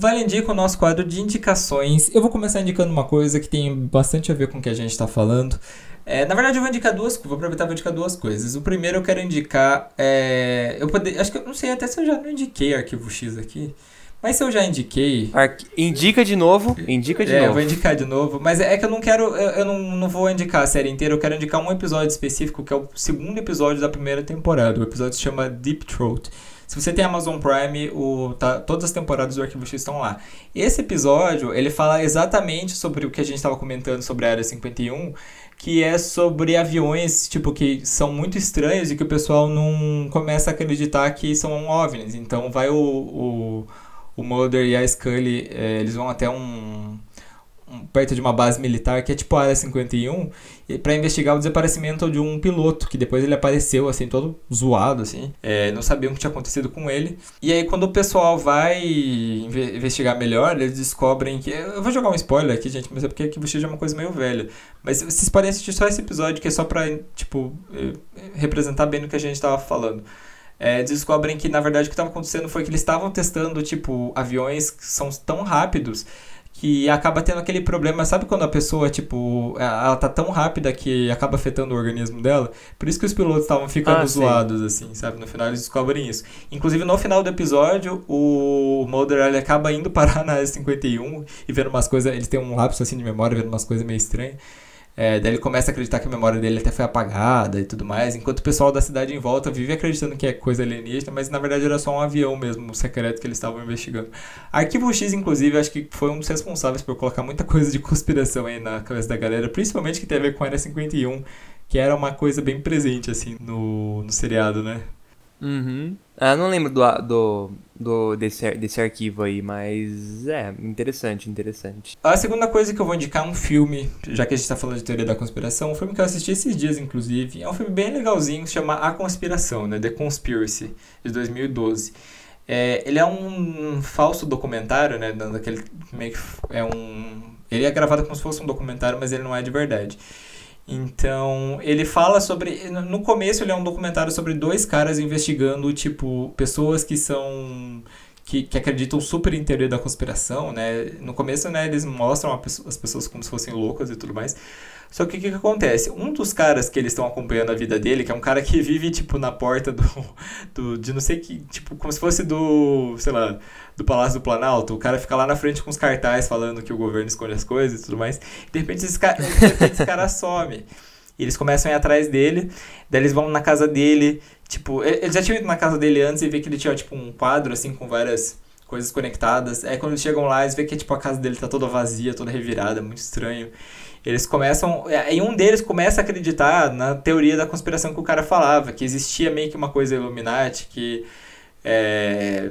Speaker 1: Vale indica o nosso quadro de indicações. Eu vou começar indicando uma coisa que tem bastante a ver com o que a gente está falando. É, na verdade, eu vou indicar duas vou aproveitar para indicar duas coisas. O primeiro eu quero indicar. É, eu poder, acho que eu não sei até se eu já não indiquei arquivo X aqui. Mas se eu já indiquei.
Speaker 2: Arqu... Indica de novo. Indica de
Speaker 1: é,
Speaker 2: novo.
Speaker 1: Eu vou indicar de novo. Mas é que eu não quero. Eu, eu não, não vou indicar a série inteira. Eu quero indicar um episódio específico, que é o segundo episódio da primeira temporada. O episódio se chama Deep Throat. Se você tem Amazon Prime, o, tá, todas as temporadas do Arquivo X estão lá. Esse episódio, ele fala exatamente sobre o que a gente estava comentando sobre a Área 51, que é sobre aviões, tipo, que são muito estranhos e que o pessoal não começa a acreditar que são OVNIs. Então vai o, o, o Mulder e a Scully, é, eles vão até um perto de uma base militar que é tipo a área 51 para investigar o desaparecimento de um piloto que depois ele apareceu assim todo zoado assim. É, não sabiam o que tinha acontecido com ele. E aí quando o pessoal vai investigar melhor eles descobrem que eu vou jogar um spoiler aqui gente mas é porque aqui é uma coisa meio velha. Mas vocês podem assistir só esse episódio que é só para tipo é, representar bem o que a gente estava falando é, descobrem que na verdade o que estava acontecendo foi que eles estavam testando tipo aviões que são tão rápidos que acaba tendo aquele problema, sabe quando a pessoa, tipo, ela tá tão rápida que acaba afetando o organismo dela? Por isso que os pilotos estavam ficando ah, zoados, assim, sabe? No final eles descobrem isso. Inclusive, no final do episódio, o Mulder, ele acaba indo parar na S51 e vendo umas coisas, eles têm um lapso, assim, de memória, vendo umas coisas meio estranhas. É, daí ele começa a acreditar que a memória dele até foi apagada e tudo mais, enquanto o pessoal da cidade em volta vive acreditando que é coisa alienígena, mas na verdade era só um avião mesmo, um secreto que eles estavam investigando. Arquivo X, inclusive, acho que foi um dos responsáveis por colocar muita coisa de conspiração aí na cabeça da galera, principalmente que tem a ver com a Área 51, que era uma coisa bem presente, assim, no, no seriado, né?
Speaker 2: Uhum. Ah, não lembro do, do, do, desse, desse arquivo aí, mas é interessante, interessante.
Speaker 1: A segunda coisa que eu vou indicar é um filme, já que a gente tá falando de teoria da conspiração, um filme que eu assisti esses dias, inclusive. É um filme bem legalzinho, que se chama A Conspiração, né? The Conspiracy, de 2012. É, ele é um falso documentário, né? Daquele, meio que é um... Ele é gravado como se fosse um documentário, mas ele não é de verdade. Então, ele fala sobre. No começo, ele é um documentário sobre dois caras investigando, tipo, pessoas que são. Que, que acreditam super em teoria da conspiração, né? No começo, né, eles mostram as pessoas como se fossem loucas e tudo mais. Só que o que, que, acontece? Um dos caras que eles estão acompanhando a vida dele, que é um cara que vive, tipo, na porta do, do. de não sei que. Tipo, como se fosse do. sei lá. do Palácio do Planalto. O cara fica lá na frente com os cartazes falando que o governo esconde as coisas e tudo mais. De repente esse cara, de repente, esse cara some. E eles começam a ir atrás dele. Daí eles vão na casa dele. Tipo, eles já tinham ido na casa dele antes e vê que ele tinha, tipo, um quadro, assim, com várias coisas conectadas. Aí quando eles chegam lá, eles vê que, tipo, a casa dele tá toda vazia, toda revirada, muito estranho. Eles começam. E um deles começa a acreditar na teoria da conspiração que o cara falava, que existia meio que uma coisa Illuminati, que. É,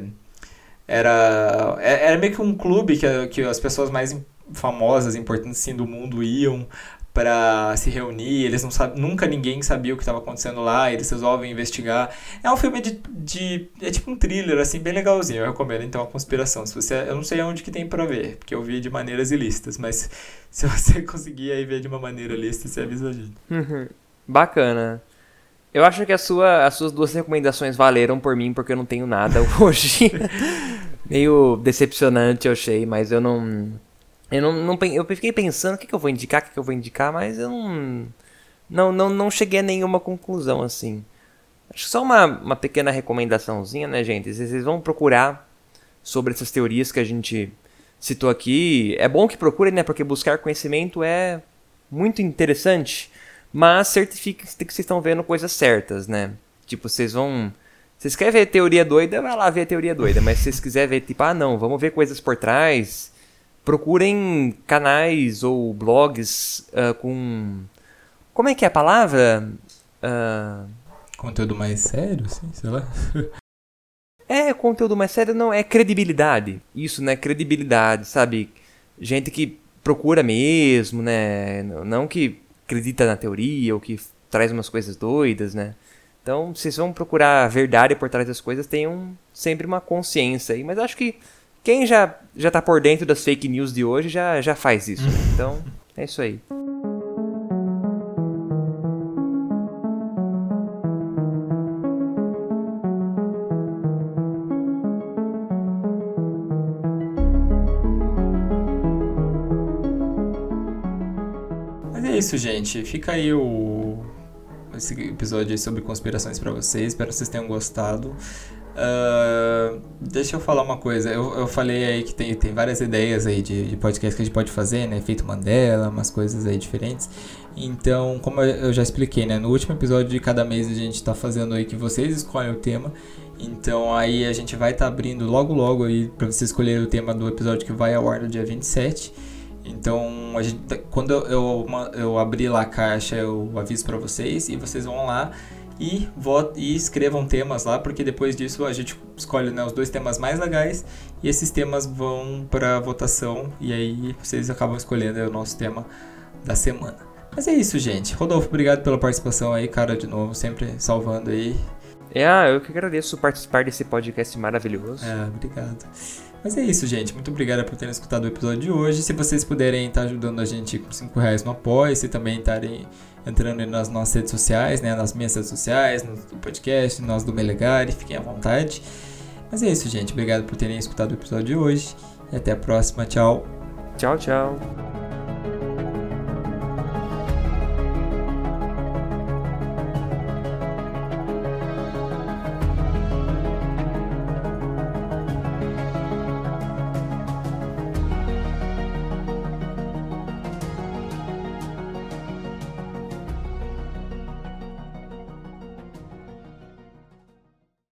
Speaker 1: era, é, era meio que um clube que, que as pessoas mais famosas, importantes assim, do mundo iam para se reunir, eles não sabem, nunca ninguém sabia o que estava acontecendo lá, eles resolvem investigar. É um filme de, de é tipo um thriller assim bem legalzinho, eu recomendo então a conspiração. Se você, eu não sei onde que tem para ver, porque eu vi de maneiras ilícitas, mas se você conseguir aí ver de uma maneira lícita, você avisa a gente.
Speaker 2: Uhum. Bacana. Eu acho que a sua, as suas duas recomendações valeram por mim, porque eu não tenho nada hoje. Meio decepcionante, eu achei, mas eu não eu não, não eu fiquei pensando o que, que eu vou indicar, o que, que eu vou indicar, mas eu não, não, não, não cheguei a nenhuma conclusão assim. Acho que só uma, uma pequena recomendaçãozinha, né, gente? Vocês vão procurar sobre essas teorias que a gente citou aqui. É bom que procurem, né? Porque buscar conhecimento é muito interessante. Mas certifiquem que vocês estão vendo coisas certas, né? Tipo, vocês vão. Vocês querem ver teoria doida, vai lá ver a teoria doida. Mas se vocês quiserem ver, tipo, ah, não, vamos ver coisas por trás, procurem canais ou blogs uh, com. Como é que é a palavra? Uh...
Speaker 1: Conteúdo mais sério, sim, sei lá.
Speaker 2: É, conteúdo mais sério não, é credibilidade. Isso, né? Credibilidade, sabe? Gente que procura mesmo, né? Não que acredita na teoria ou que traz umas coisas doidas, né? Então, vocês vão procurar a verdade por trás das coisas, tenham sempre uma consciência aí. Mas acho que quem já, já tá por dentro das fake news de hoje já, já faz isso. Né? Então, é isso aí.
Speaker 1: isso, gente. Fica aí o esse episódio sobre conspirações para vocês. Espero que vocês tenham gostado. Uh, deixa eu falar uma coisa. Eu, eu falei aí que tem, tem várias ideias aí de, de podcast que a gente pode fazer, né? Efeito Mandela, umas coisas aí diferentes. Então, como eu já expliquei, né? No último episódio de cada mês a gente tá fazendo aí que vocês escolhem o tema. Então aí a gente vai estar tá abrindo logo logo aí para vocês escolherem o tema do episódio que vai ao ar no dia 27. Então, a gente, quando eu, eu, eu abrir lá a caixa, eu aviso para vocês e vocês vão lá e, vote, e escrevam temas lá, porque depois disso a gente escolhe né, os dois temas mais legais e esses temas vão para votação e aí vocês acabam escolhendo o nosso tema da semana. Mas é isso, gente. Rodolfo, obrigado pela participação aí, cara, de novo, sempre salvando aí.
Speaker 2: É, eu que agradeço participar desse podcast maravilhoso.
Speaker 1: É, obrigado. Mas é isso, gente. Muito obrigado por terem escutado o episódio de hoje. Se vocês puderem estar ajudando a gente com 5 reais no apoia e também estarem entrando nas nossas redes sociais, né? Nas minhas redes sociais, no podcast, nós do Melegari, fiquem à vontade. Mas é isso, gente. Obrigado por terem escutado o episódio de hoje. E até a próxima. Tchau.
Speaker 2: Tchau, tchau.